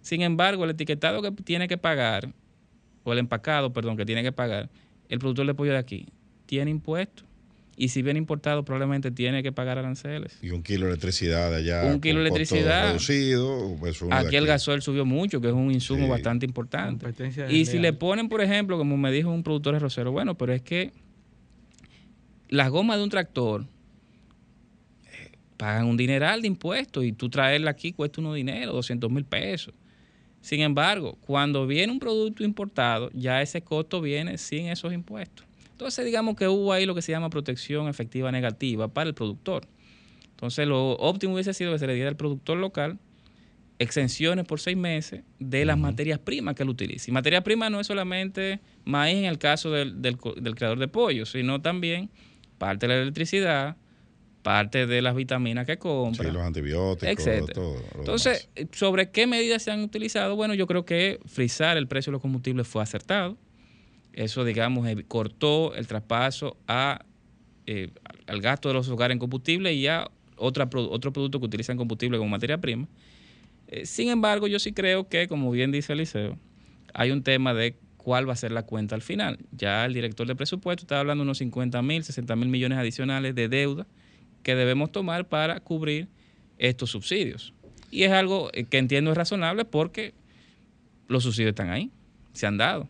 Sin embargo, el etiquetado que tiene que pagar, o el empacado, perdón, que tiene que pagar, el productor de pollo de aquí, tiene impuestos. Y si viene importado, probablemente tiene que pagar aranceles. Y un kilo de electricidad de allá. Un kilo de electricidad. Reducido, pues aquí, el gasoil subió mucho, que es un insumo bastante importante. Y si le ponen, por ejemplo, como me dijo un productor de Rosero, bueno, pero es que las gomas de un tractor eh, pagan un dineral de impuestos y tú traerla aquí cuesta unos dinero, 200 mil pesos. Sin embargo, cuando viene un producto importado, ya ese costo viene sin esos impuestos. Entonces, digamos que hubo ahí lo que se llama protección efectiva negativa para el productor. Entonces, lo óptimo hubiese sido que se le diera al productor local exenciones por seis meses de las materias primas que él utiliza. Y materia prima no es solamente maíz en el caso del, creador de pollo, sino también parte de la electricidad, parte de las vitaminas que compra. Sí, los antibióticos, etc. Entonces, ¿sobre qué medidas se han utilizado? Bueno, yo creo que frizar el precio de los combustibles fue acertado. Eso, digamos, eh, cortó el traspaso a, eh, al gasto de los hogares en combustible y a otra, otro producto que utilizan combustible como materia prima. Eh, sin embargo, yo sí creo que, como bien dice Eliseo, hay un tema de cuál va a ser la cuenta al final. Ya el director de presupuesto está hablando de unos 50 mil, 60 mil millones adicionales de deuda que debemos tomar para cubrir estos subsidios. Y es algo que entiendo es razonable porque los subsidios están ahí, se han dado.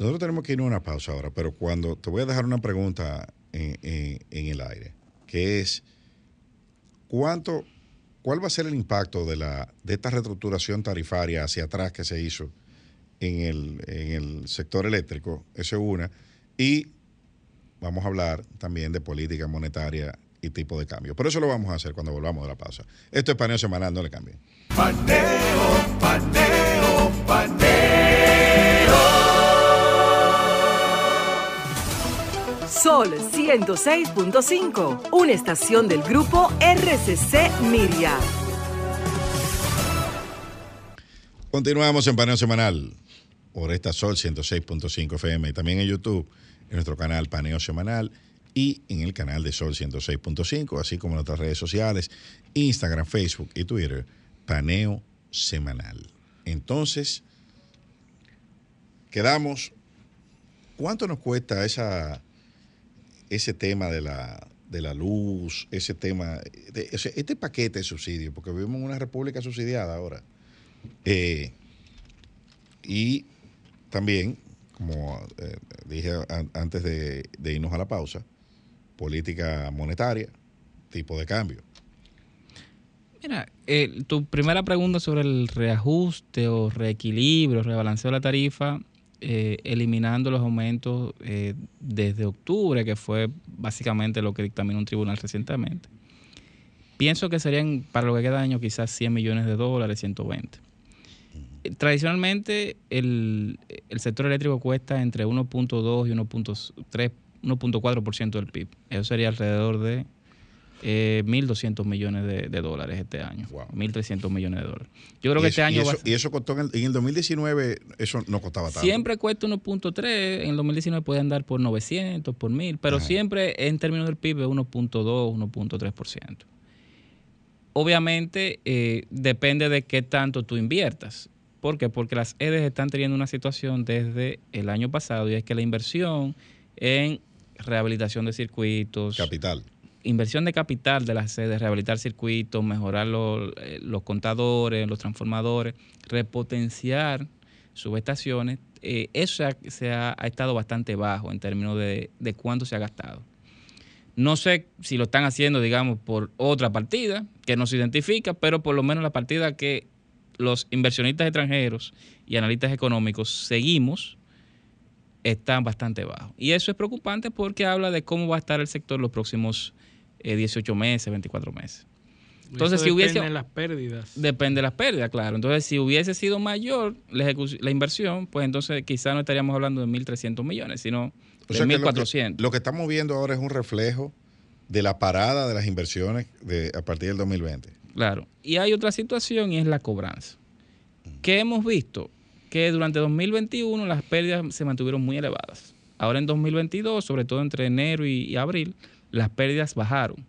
Nosotros tenemos que ir a una pausa ahora, pero cuando te voy a dejar una pregunta en, el aire, que es cuánto, cuál va a ser el impacto de la de esta reestructuración tarifaria hacia atrás que se hizo en el, en el sector eléctrico, eso es una, y vamos a hablar también de política monetaria y tipo de cambio. Por eso lo vamos a hacer cuando volvamos de la pausa. Esto es paneo semanal, no le cambien. Paneo, paneo, paneo. Sol 106.5, una estación del grupo RCC Miria. Continuamos en Paneo Semanal por esta Sol 106.5 FM y también en YouTube, en nuestro canal Paneo Semanal y en el canal de Sol 106.5, así como en otras redes sociales, Instagram, Facebook y Twitter, Paneo Semanal. Entonces, quedamos, ¿cuánto nos cuesta esa ese tema de la, de la luz, ese tema, este paquete de subsidios, porque vivimos en una república subsidiada ahora. Eh, y también, como eh, dije antes de, irnos a la pausa, política monetaria, tipo de cambio. Mira, eh, tu primera pregunta sobre el reajuste o reequilibrio, rebalanceo de la tarifa, eh, eliminando los aumentos eh, desde octubre, que fue básicamente lo que dictaminó un tribunal recientemente. Pienso que serían para lo que queda año quizás 100 millones de dólares, 120. Eh, Tradicionalmente el, el sector eléctrico cuesta entre 1.2 y 1.3, 1.4% del PIB. Eso sería alrededor de eh, 1.200 millones de, de dólares este año. 1.300 millones de dólares. Yo creo que eso, este año y va eso, a y eso costó en el, en el 2019, eso no costaba tanto. Siempre cuesta 1.3, en el 2019 puede andar por 900, por 1000, pero Ajá. siempre en términos del PIB es 1.2, 1.3%. Obviamente eh, depende de qué tanto tú inviertas. ¿Por qué? Porque las EDES están teniendo una situación desde el año pasado y es que la inversión en rehabilitación de circuitos, Capital. Inversión de capital de las sedes, rehabilitar circuitos, mejorar los, eh, los contadores, los transformadores, repotenciar subestaciones, eh, eso se ha estado bastante bajo en términos de, de cuánto se ha gastado. No sé si lo están haciendo, digamos, por otra partida que no se identifica, pero por lo menos la partida que los inversionistas extranjeros y analistas económicos seguimos están bastante bajos. Y eso es preocupante porque habla de cómo va a estar el sector los próximos eh, 18 meses, 24 meses. Entonces, Eso si hubiese... depende de las pérdidas. Depende de las pérdidas, claro. Entonces, si hubiese sido mayor la, inversión, pues entonces quizá no estaríamos hablando de 1.300 millones, sino O de sea que lo, 1.400. que, lo que estamos viendo ahora es un reflejo de la parada de las inversiones de, a partir del 2020. Claro. Y hay otra situación y es la cobranza. Que hemos visto que durante 2021 las pérdidas se mantuvieron muy elevadas. Ahora en 2022, sobre todo entre enero y, y abril, las pérdidas bajaron.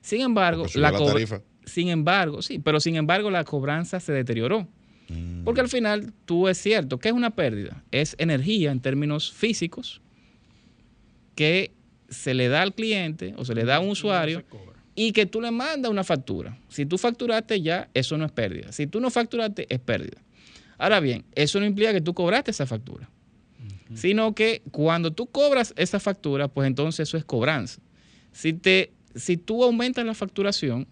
Sin embargo, la la cobra- tarifa. sin embargo, sí, pero sin embargo la cobranza se deterioró. Mm. Porque al final, tú es cierto, ¿qué es una pérdida? Es energía en términos físicos que se le da al cliente o se le da a un usuario y que tú le mandas una factura. Si tú facturaste ya, eso no es pérdida. Si tú no facturaste, es pérdida. Ahora bien, eso no implica que tú cobraste esa factura, sino que cuando tú cobras esa factura, pues entonces eso es cobranza. Si, te, si tú aumentas la facturación,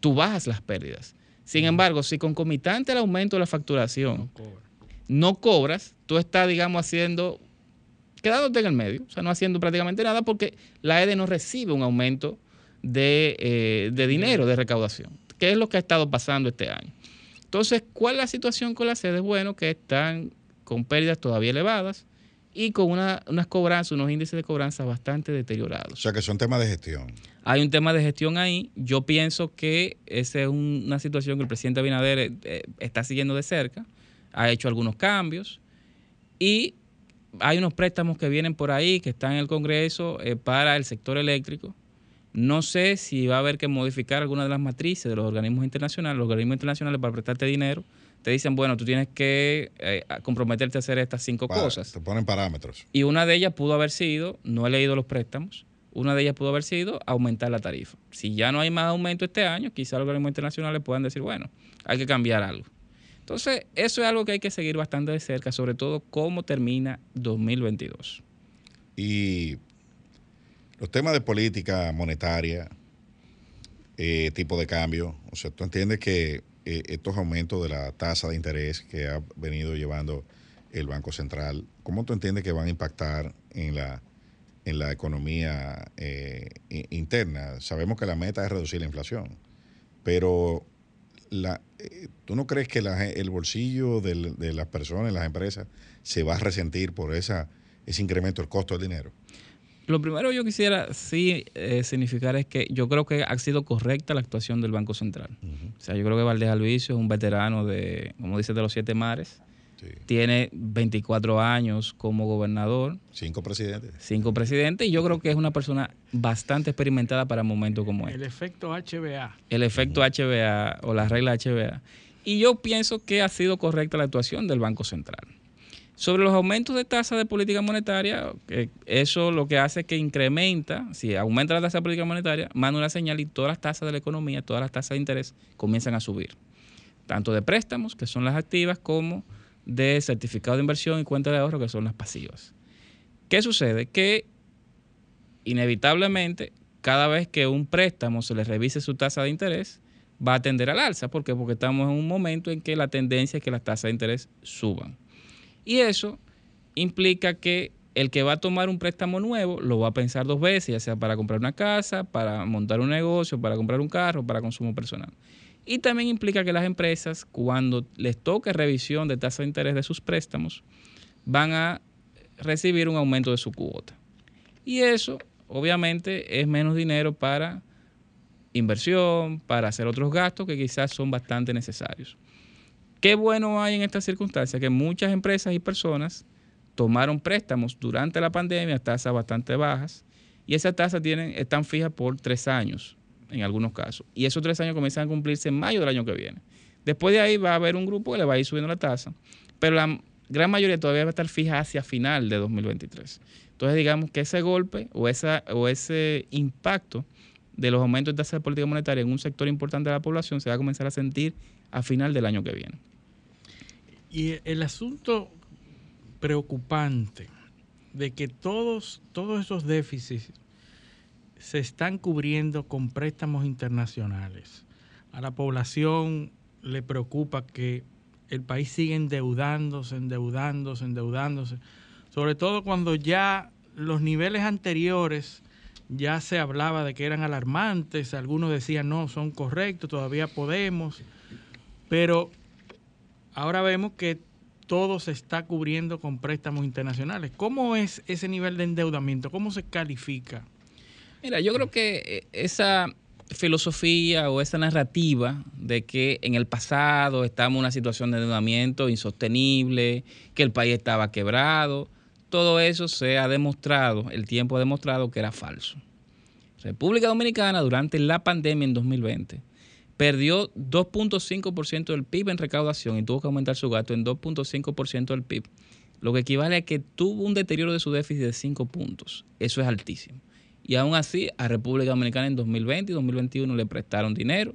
tú bajas las pérdidas. Sin embargo, si concomitante al aumento de la facturación no cobras, tú estás, digamos, haciendo, quedándote en el medio, o sea, no haciendo prácticamente nada porque la EDE no recibe un aumento de, eh, de dinero, de recaudación, que es lo que ha estado pasando este año. Entonces, ¿cuál es la situación con las sedes? Bueno, que están con pérdidas todavía elevadas y con una- unas cobranzas, unos índices de cobranza bastante deteriorados. O sea que son temas de gestión. Hay un tema de gestión ahí. Yo pienso que esa es un- una situación que el presidente Abinader eh, eh, está siguiendo de cerca. Ha hecho algunos cambios y hay unos préstamos que vienen por ahí, que están en el Congreso eh, para el sector eléctrico. No sé si va a haber que modificar alguna de las matrices de los organismos internacionales. Los organismos internacionales para prestarte dinero te dicen, bueno, tú tienes que eh, comprometerte a hacer estas cinco cosas. Te ponen parámetros. Y una de ellas pudo haber sido, no he leído los préstamos, una de ellas pudo haber sido aumentar la tarifa. Si ya no hay más aumento este año, quizá los organismos internacionales puedan decir, bueno, hay que cambiar algo. Entonces, eso es algo que hay que seguir bastante de cerca, sobre todo cómo termina 2022. Y los temas de política monetaria, eh, tipo de cambio, o sea, tú entiendes que eh, estos aumentos de la tasa de interés que ha venido llevando el Banco Central, ¿cómo tú entiendes que van a impactar en la, en la economía eh, interna? Sabemos que la meta es reducir la inflación, pero la, eh, ¿tú no crees que el bolsillo de las personas, las empresas, se va a resentir por esa, ese incremento del costo del dinero? Lo primero yo quisiera sí eh, significar es que yo creo que ha sido correcta la actuación del Banco Central. O sea, yo creo que Valdés Alvicio es un veterano de, como dice, de los siete mares. Tiene 24 años como gobernador. Cinco presidentes. Cinco presidentes. Y yo creo que es una persona bastante experimentada para momentos como este. El efecto HBA. El efecto HBA o la regla HBA. Y yo pienso que ha sido correcta la actuación del Banco Central. Sobre los aumentos de tasa de política monetaria, eso lo que hace es que incrementa, si aumenta la tasa de política monetaria, manda una señal y todas las tasas de la economía, todas las tasas de interés comienzan a subir. Tanto de préstamos, que son las activas, como de certificado de inversión y cuenta de ahorro, que son las pasivas. ¿Qué sucede? Que inevitablemente, cada vez que un préstamo se le revise su tasa de interés, va a tender al alza. ¿Por qué? Porque estamos en un momento en que la tendencia es que las tasas de interés suban. Y eso implica que el que va a tomar un préstamo nuevo lo va a pensar dos veces, ya sea para comprar una casa, para montar un negocio, para comprar un carro, para consumo personal. Y también implica que las empresas, cuando les toque revisión de tasa de interés de sus préstamos, van a recibir un aumento de su cuota. Y eso, obviamente, es menos dinero para inversión, para hacer otros gastos que quizás son bastante necesarios. Qué bueno hay en esta circunstancia que muchas empresas y personas tomaron préstamos durante la pandemia a tasas bastante bajas y esas tasas están fijas por tres años en algunos casos. Y esos tres años comienzan a cumplirse en mayo del año que viene. Después de ahí va a haber un grupo que le va a ir subiendo la tasa, pero la gran mayoría todavía va a estar fija hacia final de 2023. Entonces digamos que ese golpe o, esa, o ese impacto de los aumentos de tasa de política monetaria en un sector importante de la población se va a comenzar a sentir a final del año que viene. Y el asunto preocupante de que todos, todos esos déficits se están cubriendo con préstamos internacionales. A la población le preocupa que el país siga endeudándose, endeudándose, endeudándose, sobre todo cuando ya los niveles anteriores ya se hablaba de que eran alarmantes, algunos decían no, son correctos, todavía podemos, pero ahora vemos que todo se está cubriendo con préstamos internacionales. ¿Cómo es ese nivel de endeudamiento? ¿Cómo se califica? Mira, yo creo que eh, esa filosofía o esa narrativa de que en el pasado estábamos en una situación de endeudamiento insostenible, que el país estaba quebrado, todo eso se ha demostrado, el tiempo ha demostrado que era falso. República Dominicana durante la pandemia en 2020 perdió 2.5% del PIB en recaudación y tuvo que aumentar su gasto en 2.5% del PIB, lo que equivale a que tuvo un deterioro de su déficit de 5 puntos. Eso es altísimo. Y aún así, a República Dominicana en 2020 y 2021 le prestaron dinero,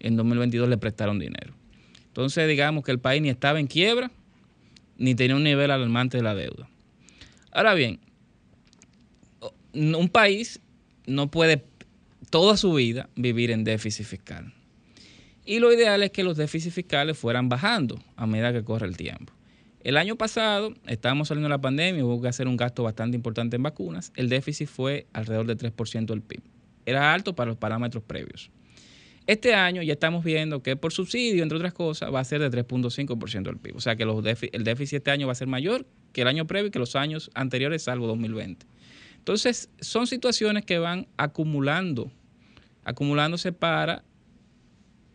en 2022 le prestaron dinero. Entonces, digamos que el país ni estaba en quiebra, ni tenía un nivel alarmante de la deuda. Ahora bien, un país no puede toda su vida vivir en déficit fiscal. Y lo ideal es que los déficits fiscales fueran bajando a medida que corre el tiempo. El año pasado, estábamos saliendo de la pandemia, hubo que hacer un gasto bastante importante en vacunas. El déficit fue alrededor del 3% del PIB. Era alto para los parámetros previos. Este año ya estamos viendo que por subsidio, entre otras cosas, va a ser de 3.5% del PIB. O sea que el déficit este año va a ser mayor que el año previo y que los años anteriores, salvo 2020. Entonces, son situaciones que van acumulando, acumulándose para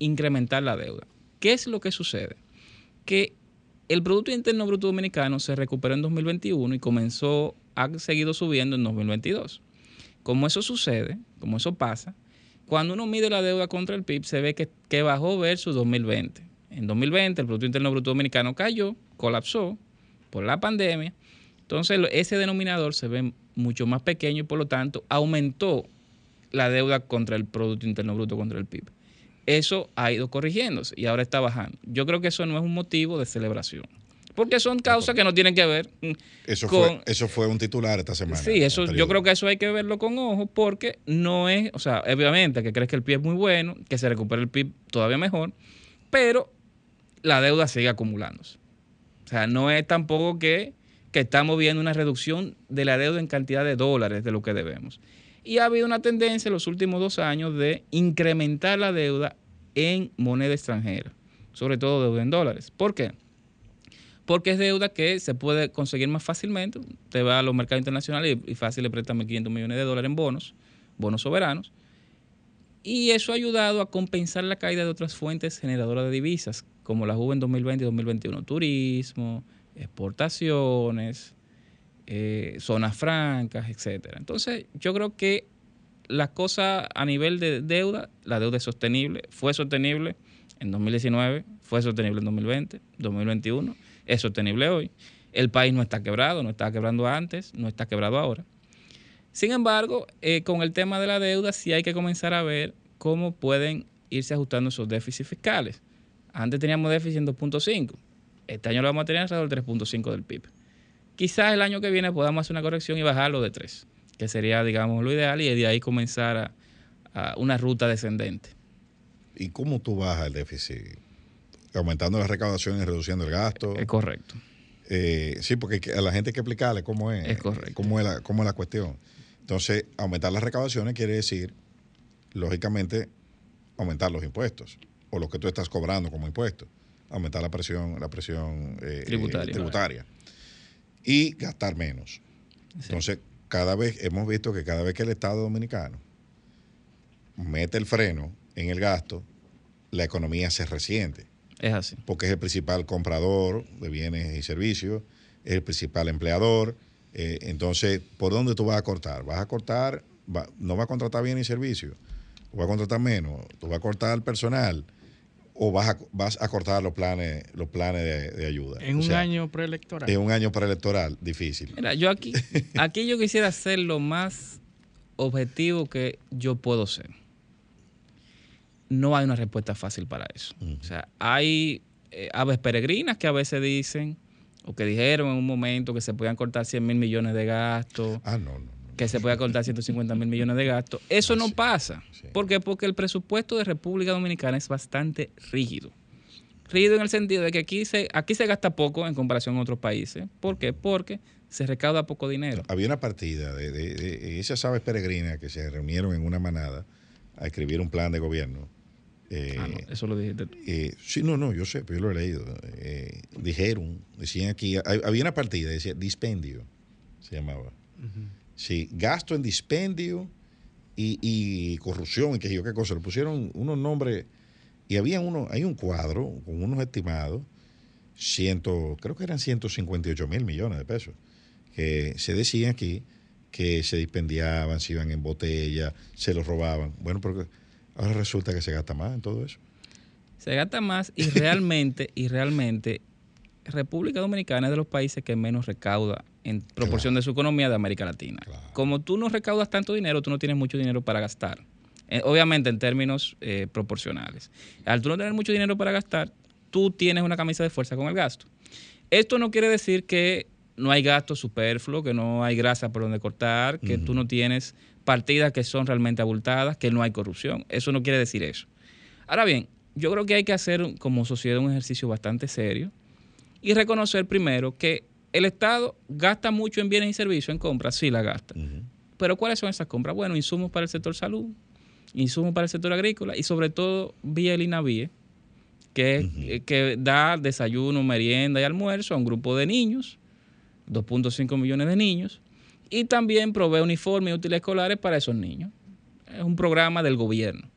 incrementar la deuda. ¿Qué es lo que sucede? Que el Producto Interno Bruto Dominicano se recuperó en 2021 y comenzó, ha seguido subiendo en 2022. Como eso sucede, como eso pasa, cuando uno mide la deuda contra el PIB, se ve que, que bajó versus 2020. En 2020 el Producto Interno Bruto Dominicano cayó, colapsó por la pandemia. Entonces ese denominador se ve mucho más pequeño y por lo tanto aumentó la deuda contra el Producto Interno Bruto, contra el PIB. Eso ha ido corrigiéndose y ahora está bajando. Yo creo que eso no es un motivo de celebración. Porque son causas que no tienen que ver eso Fue, eso fue un titular esta semana. Sí, eso, yo creo que eso hay que verlo con ojo porque no es, o sea, obviamente que crees que el PIB es muy bueno, que se recupere el PIB todavía mejor, pero la deuda sigue acumulándose. O sea, no es tampoco que que estamos viendo una reducción de la deuda en cantidad de dólares de lo que debemos. Y ha habido una tendencia en los últimos dos años de incrementar la deuda en moneda extranjera, sobre todo deuda en dólares. ¿Por qué? Porque es deuda que se puede conseguir más fácilmente. Te va a los mercados internacionales y fácil le prestan 1.500 millones de dólares en bonos, bonos soberanos. Y eso ha ayudado a compensar la caída de otras fuentes generadoras de divisas, como la hubo en 2020 y 2021. Turismo, exportaciones, eh, zonas francas, etcétera. Entonces, yo creo que la cosa a nivel de deuda, la deuda es sostenible, fue sostenible en 2019, fue sostenible en 2020, 2021, es sostenible hoy. El país no está quebrado, no estaba quebrando antes, no está quebrado ahora. Sin embargo, eh, con el tema de la deuda sí hay que comenzar a ver cómo pueden irse ajustando esos déficits fiscales. Antes teníamos déficit en 2.5, este año lo vamos a tener alrededor del 3.5 del PIB. Quizás el año que viene podamos hacer una corrección y bajarlo de 3. que sería, digamos, lo ideal, y de ahí comenzar a, a una ruta descendente. ¿Y cómo tú bajas el déficit? Aumentando las recaudaciones y reduciendo el gasto. Es correcto. Eh, sí, porque a la gente hay que explicarle cómo es, Es correcto. Cómo, es la, cómo es la cuestión. Entonces, aumentar las recaudaciones quiere decir, lógicamente, aumentar los impuestos o lo que tú estás cobrando como impuestos. Aumentar la presión, la presión eh, Tributaria. eh, tributaria. Y gastar menos. Entonces, cada vez, hemos visto que cada vez que el Estado Dominicano mete el freno en el gasto, la economía se resiente Es así. porque es el principal comprador de bienes y servicios, es el principal empleador. eh, entonces, ¿por dónde tú vas a cortar? ¿Vas a cortar? va- ¿No vas a contratar bienes y servicios? ¿O vas a contratar menos? ¿Tú vas a cortar personal? ¿O vas a, vas a cortar los planes, los planes de, de ayuda? En O un sea, año preelectoral. En un año preelectoral, difícil. Mira, yo aquí, (laughs) aquí yo quisiera ser lo más objetivo que yo puedo ser. No hay una respuesta fácil para eso. O sea, hay eh, aves peregrinas que a veces dicen, o que dijeron en un momento que se podían cortar 100 mil millones de gastos. Ah, no, no. Que se podía cortar 150 mil millones de gastos. Eso no pasa. ¿Por qué? Porque el presupuesto de República Dominicana es bastante rígido. Rígido en el sentido de que aquí se, aquí se gasta poco en comparación a otros países. ¿Por qué? Porque se recauda poco dinero. Había una partida de, de- de esas aves peregrinas que se reunieron en una manada a escribir un plan de gobierno. Eh, Ah, no, eso lo dijiste. eh, sí, no, no, yo sé, pero yo lo he leído. Eh, dijeron, decían aquí, hay- había una partida, decía dispendio, se llamaba. Sí, gasto en dispendio y, y corrupción y qué yo qué cosa. Le pusieron unos nombres y había uno, hay un cuadro con unos estimados, ciento, creo que eran 158 mil millones de pesos, que se decían aquí que se dispendiaban, se iban en botella, se los robaban. Bueno, porque ahora resulta que se gasta más en todo eso. Se gasta más y realmente, y realmente, República Dominicana es de los países que menos recauda en proporción de su economía de América Latina. Como tú no recaudas tanto dinero, tú no tienes mucho dinero para gastar. Eh, obviamente en términos eh, proporcionales. Al tú no tener mucho dinero para gastar, tú tienes una camisa de fuerza con el gasto. Esto no quiere decir que no hay gasto superfluo, que no hay grasa por donde cortar, que tú no tienes partidas que son realmente abultadas, que no hay corrupción. Eso no quiere decir eso. Ahora bien, yo creo que hay que hacer como sociedad un ejercicio bastante serio y reconocer primero que el Estado gasta mucho en bienes y servicios, en compras, sí la gasta. Pero ¿cuáles son esas compras? Bueno, insumos para el sector salud, insumos para el sector agrícola y sobre todo vía el INAVIE, que, eh, que da desayuno, merienda y almuerzo a un grupo de niños, 2.5 millones de niños, y también provee uniformes y útiles escolares para esos niños. Es un programa del gobierno.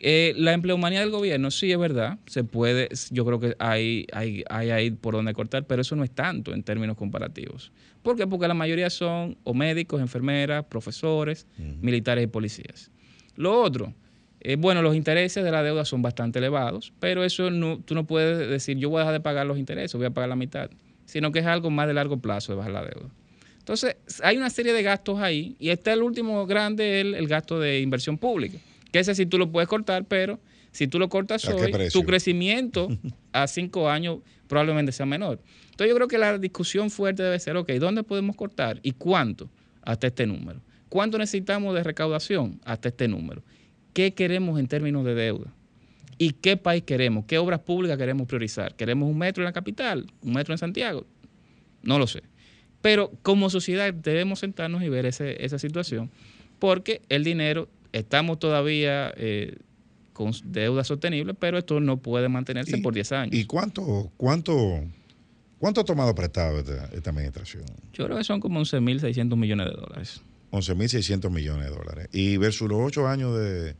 Eh, la empleomanía del gobierno, sí es verdad, se puede, yo creo que hay, hay, hay ahí por donde cortar, pero eso no es tanto en términos comparativos. ¿Por qué? Porque la mayoría son o médicos, enfermeras, profesores, militares y policías. Lo otro, eh, bueno, los intereses de la deuda son bastante elevados, pero eso no, tú no puedes decir yo voy a dejar de pagar los intereses, voy a pagar la mitad, sino que es algo más de largo plazo de bajar la deuda. Entonces, hay una serie de gastos ahí y está el último grande, el, el gasto de inversión pública, que ese sí tú lo puedes cortar, pero si tú lo cortas ¿A qué hoy, tu crecimiento a (laughs) cinco años probablemente sea menor. Entonces yo creo que la discusión fuerte debe ser, ok, ¿dónde podemos cortar y cuánto? Hasta este número. ¿Cuánto necesitamos de recaudación? Hasta este número. ¿Qué queremos en términos de deuda? ¿Y qué país queremos? ¿Qué obras públicas queremos priorizar? ¿Queremos un metro en la capital? ¿Un metro en Santiago? No lo sé. Pero como sociedad debemos sentarnos y ver ese- esa situación, porque el dinero, estamos todavía eh, con deuda sostenible, pero esto no puede mantenerse por 10 años. ¿Y cuánto, cuánto, cuánto ha tomado prestado esta, esta administración? Yo creo que son como 11.600 millones de dólares. 11.600 millones de dólares. Y versus los ocho años de,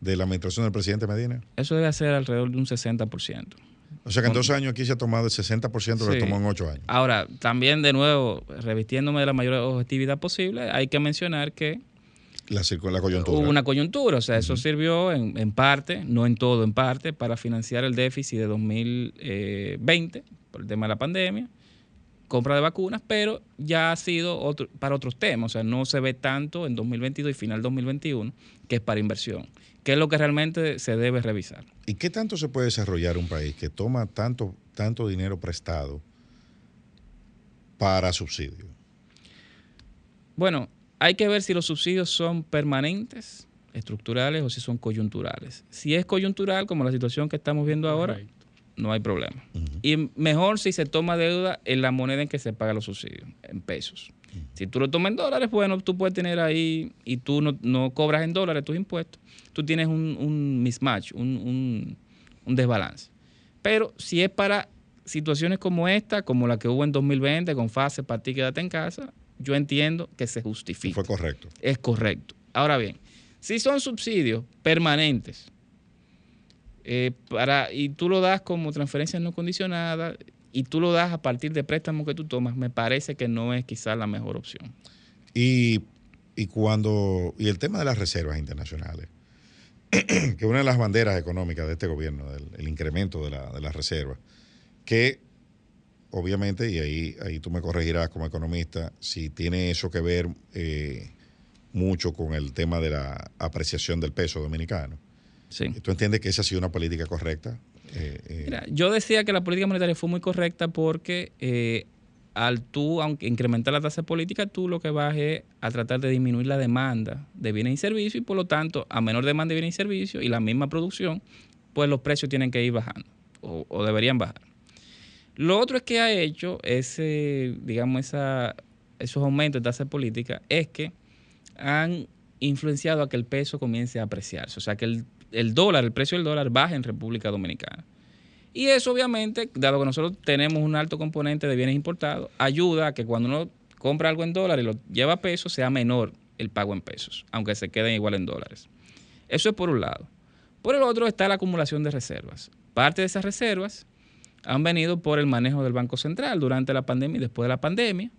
de la administración del presidente Medina. Eso debe ser alrededor de un 60%. O sea que en dos años aquí se ha tomado el 60% de lo que Sí. tomó en ocho años. Ahora, también de nuevo, revistiéndome de la mayor objetividad posible, hay que mencionar que La, coyuntura. hubo una coyuntura, o sea, eso sirvió en, en parte, no en todo, en parte, para financiar el déficit de 2020 por el tema de la pandemia, compra de vacunas, pero ya ha sido otro, para otros temas, o sea, no se ve tanto en 2022 y final 2021, que es para inversión, que es lo que realmente se debe revisar. ¿Y qué tanto se puede desarrollar un país que toma tanto, tanto dinero prestado para subsidio? Bueno, hay que ver si los subsidios son permanentes, estructurales o si son coyunturales. Si es coyuntural, como la situación que estamos viendo ahora, no hay problema. Y mejor si se toma deuda en la moneda en que se paga los subsidios, en pesos. Si tú lo tomas en dólares, bueno, tú puedes tener ahí y tú no, no cobras en dólares tus impuestos. Tú tienes un, un mismatch, un, un, un desbalance. Pero si es para situaciones como esta, como la que hubo en 2020 con fase para ti quédate en casa, yo entiendo que se justifica. Fue correcto. Es correcto. Ahora bien, si son subsidios permanentes eh, para, y tú lo das como transferencia no condicionada y tú lo das a partir de préstamos que tú tomas, me parece que no es quizás la mejor opción. Y, y cuando y el tema de las reservas internacionales, (clears throat) que una de las banderas económicas de este gobierno, el incremento de, la, de las reservas, que obviamente, y ahí, ahí tú me corregirás como economista, si tiene eso que ver eh, mucho con el tema de la apreciación del peso dominicano. Sí. ¿Tú entiendes que esa ha sido una política correcta? Eh, eh, Mira, yo decía que la política monetaria fue muy correcta porque eh, al tú, aunque incrementar la tasa política, tú lo que vas es a tratar de disminuir la demanda de bienes y servicios y por lo tanto, a menor demanda de bienes y servicios y la misma producción, pues los precios tienen que ir bajando o, o deberían bajar. Lo otro es que ha hecho ese, digamos, esos aumentos de tasa política es que han influenciado a que el peso comience a apreciarse. O sea, que el, el dólar, el precio del dólar baje en República Dominicana. Y eso obviamente, dado que nosotros tenemos un alto componente de bienes importados, ayuda a que cuando uno compra algo en dólares y lo lleva a pesos, sea menor el pago en pesos, aunque se queden igual en dólares. Eso es por un lado. Por el otro está la acumulación de reservas. Parte de esas reservas han venido por el manejo del Banco Central durante la pandemia y después de la pandemia.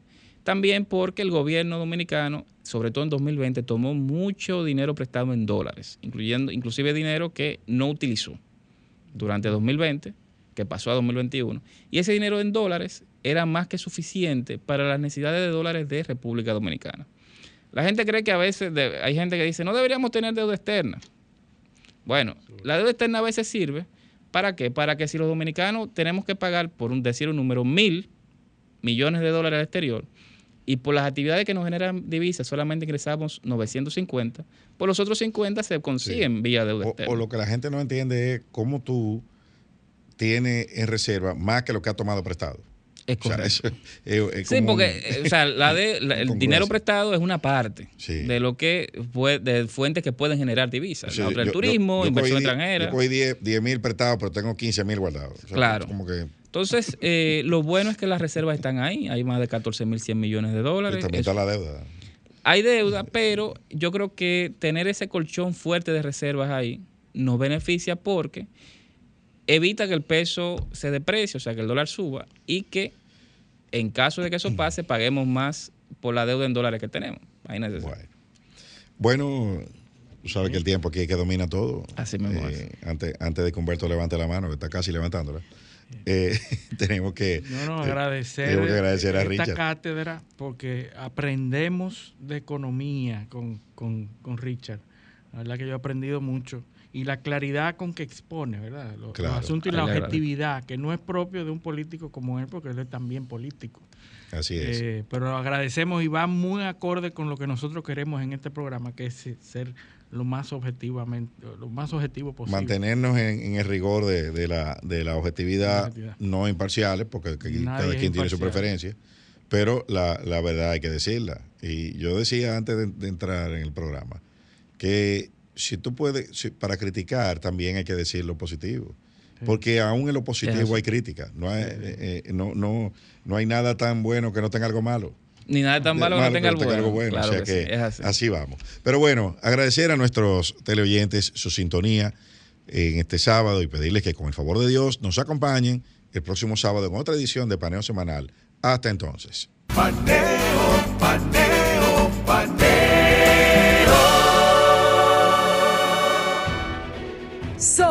También porque el gobierno dominicano, sobre todo en 2020, tomó mucho dinero prestado en dólares, incluyendo inclusive dinero que no utilizó durante 2020, que pasó a 2021. Y ese dinero en dólares era más que suficiente para las necesidades de dólares de República Dominicana. La gente cree que a veces hay gente que dice, no deberíamos tener deuda externa. Bueno, la deuda externa a veces sirve para qué? Para que si los dominicanos tenemos que pagar, por un, decir un número, mil millones de dólares al exterior, y por las actividades que nos generan divisas solamente ingresamos 950, pues los otros 50 se consiguen vía deuda o, externa. o lo que la gente no entiende es cómo tú tienes en reserva más que lo que has tomado prestado. Es O sea, correcto. eso es- es Sí, porque un- eh, o sea, la de, la- (laughs) el dinero prestado es una parte Sí. de lo que de fuentes que pueden generar divisas. O sea, el yo- turismo, yo inversión extranjera. Yo cogí 10 mil prestados, pero tengo 15 mil guardados. Claro. Como que Entonces, (laughs) eh, lo bueno es que las reservas están ahí. Hay más de 14.100 millones de dólares. también Eso- está la deuda. hay deuda, pero yo creo que tener ese colchón fuerte de reservas ahí nos beneficia porque evita que el peso se deprecie, o sea, que el dólar suba y que en caso de que eso pase, paguemos más por la deuda en dólares que tenemos. Imagínense eso. Bueno, tú sabes que el tiempo aquí es que domina todo. Así mismo Eh, antes, antes de que Humberto levante la mano, que está casi levantándola, eh, (laughs) tenemos que, No, no, eh, agradecer, tenemos que agradecer a esta Richard. cátedra porque aprendemos de economía con, con, con Richard. La verdad que yo he aprendido mucho. Y la claridad con que expone, ¿verdad? Los, los Claro. asuntos y la objetividad, que no es propio de un político como él, porque él es también político. Así es. Eh, pero agradecemos y va muy acorde con lo que nosotros queremos en este programa, que es ser lo más objetivamente, lo más objetivo posible. Mantenernos en, en el rigor de, de la, de la objetividad, Objetividad. no imparciales, porque Nadie cada quien tiene su preferencia, pero la, la verdad hay que decirla. Y yo decía antes de, de entrar en el programa que si tú puedes, si- para criticar también hay que decir lo positivo. Porque aún en lo positivo hay crítica. No hay, eh, eh, no, no, no hay nada tan bueno que no tenga algo malo. Ni nada tan malo que no tenga algo bueno. Claro o sea que que, sí, es así. así vamos. Pero bueno, agradecer a nuestros teleoyentes su sintonía en este sábado y pedirles que con el favor de Dios nos acompañen el próximo sábado en otra edición de Paneo Semanal. Hasta entonces. Paneo, paneo, paneo.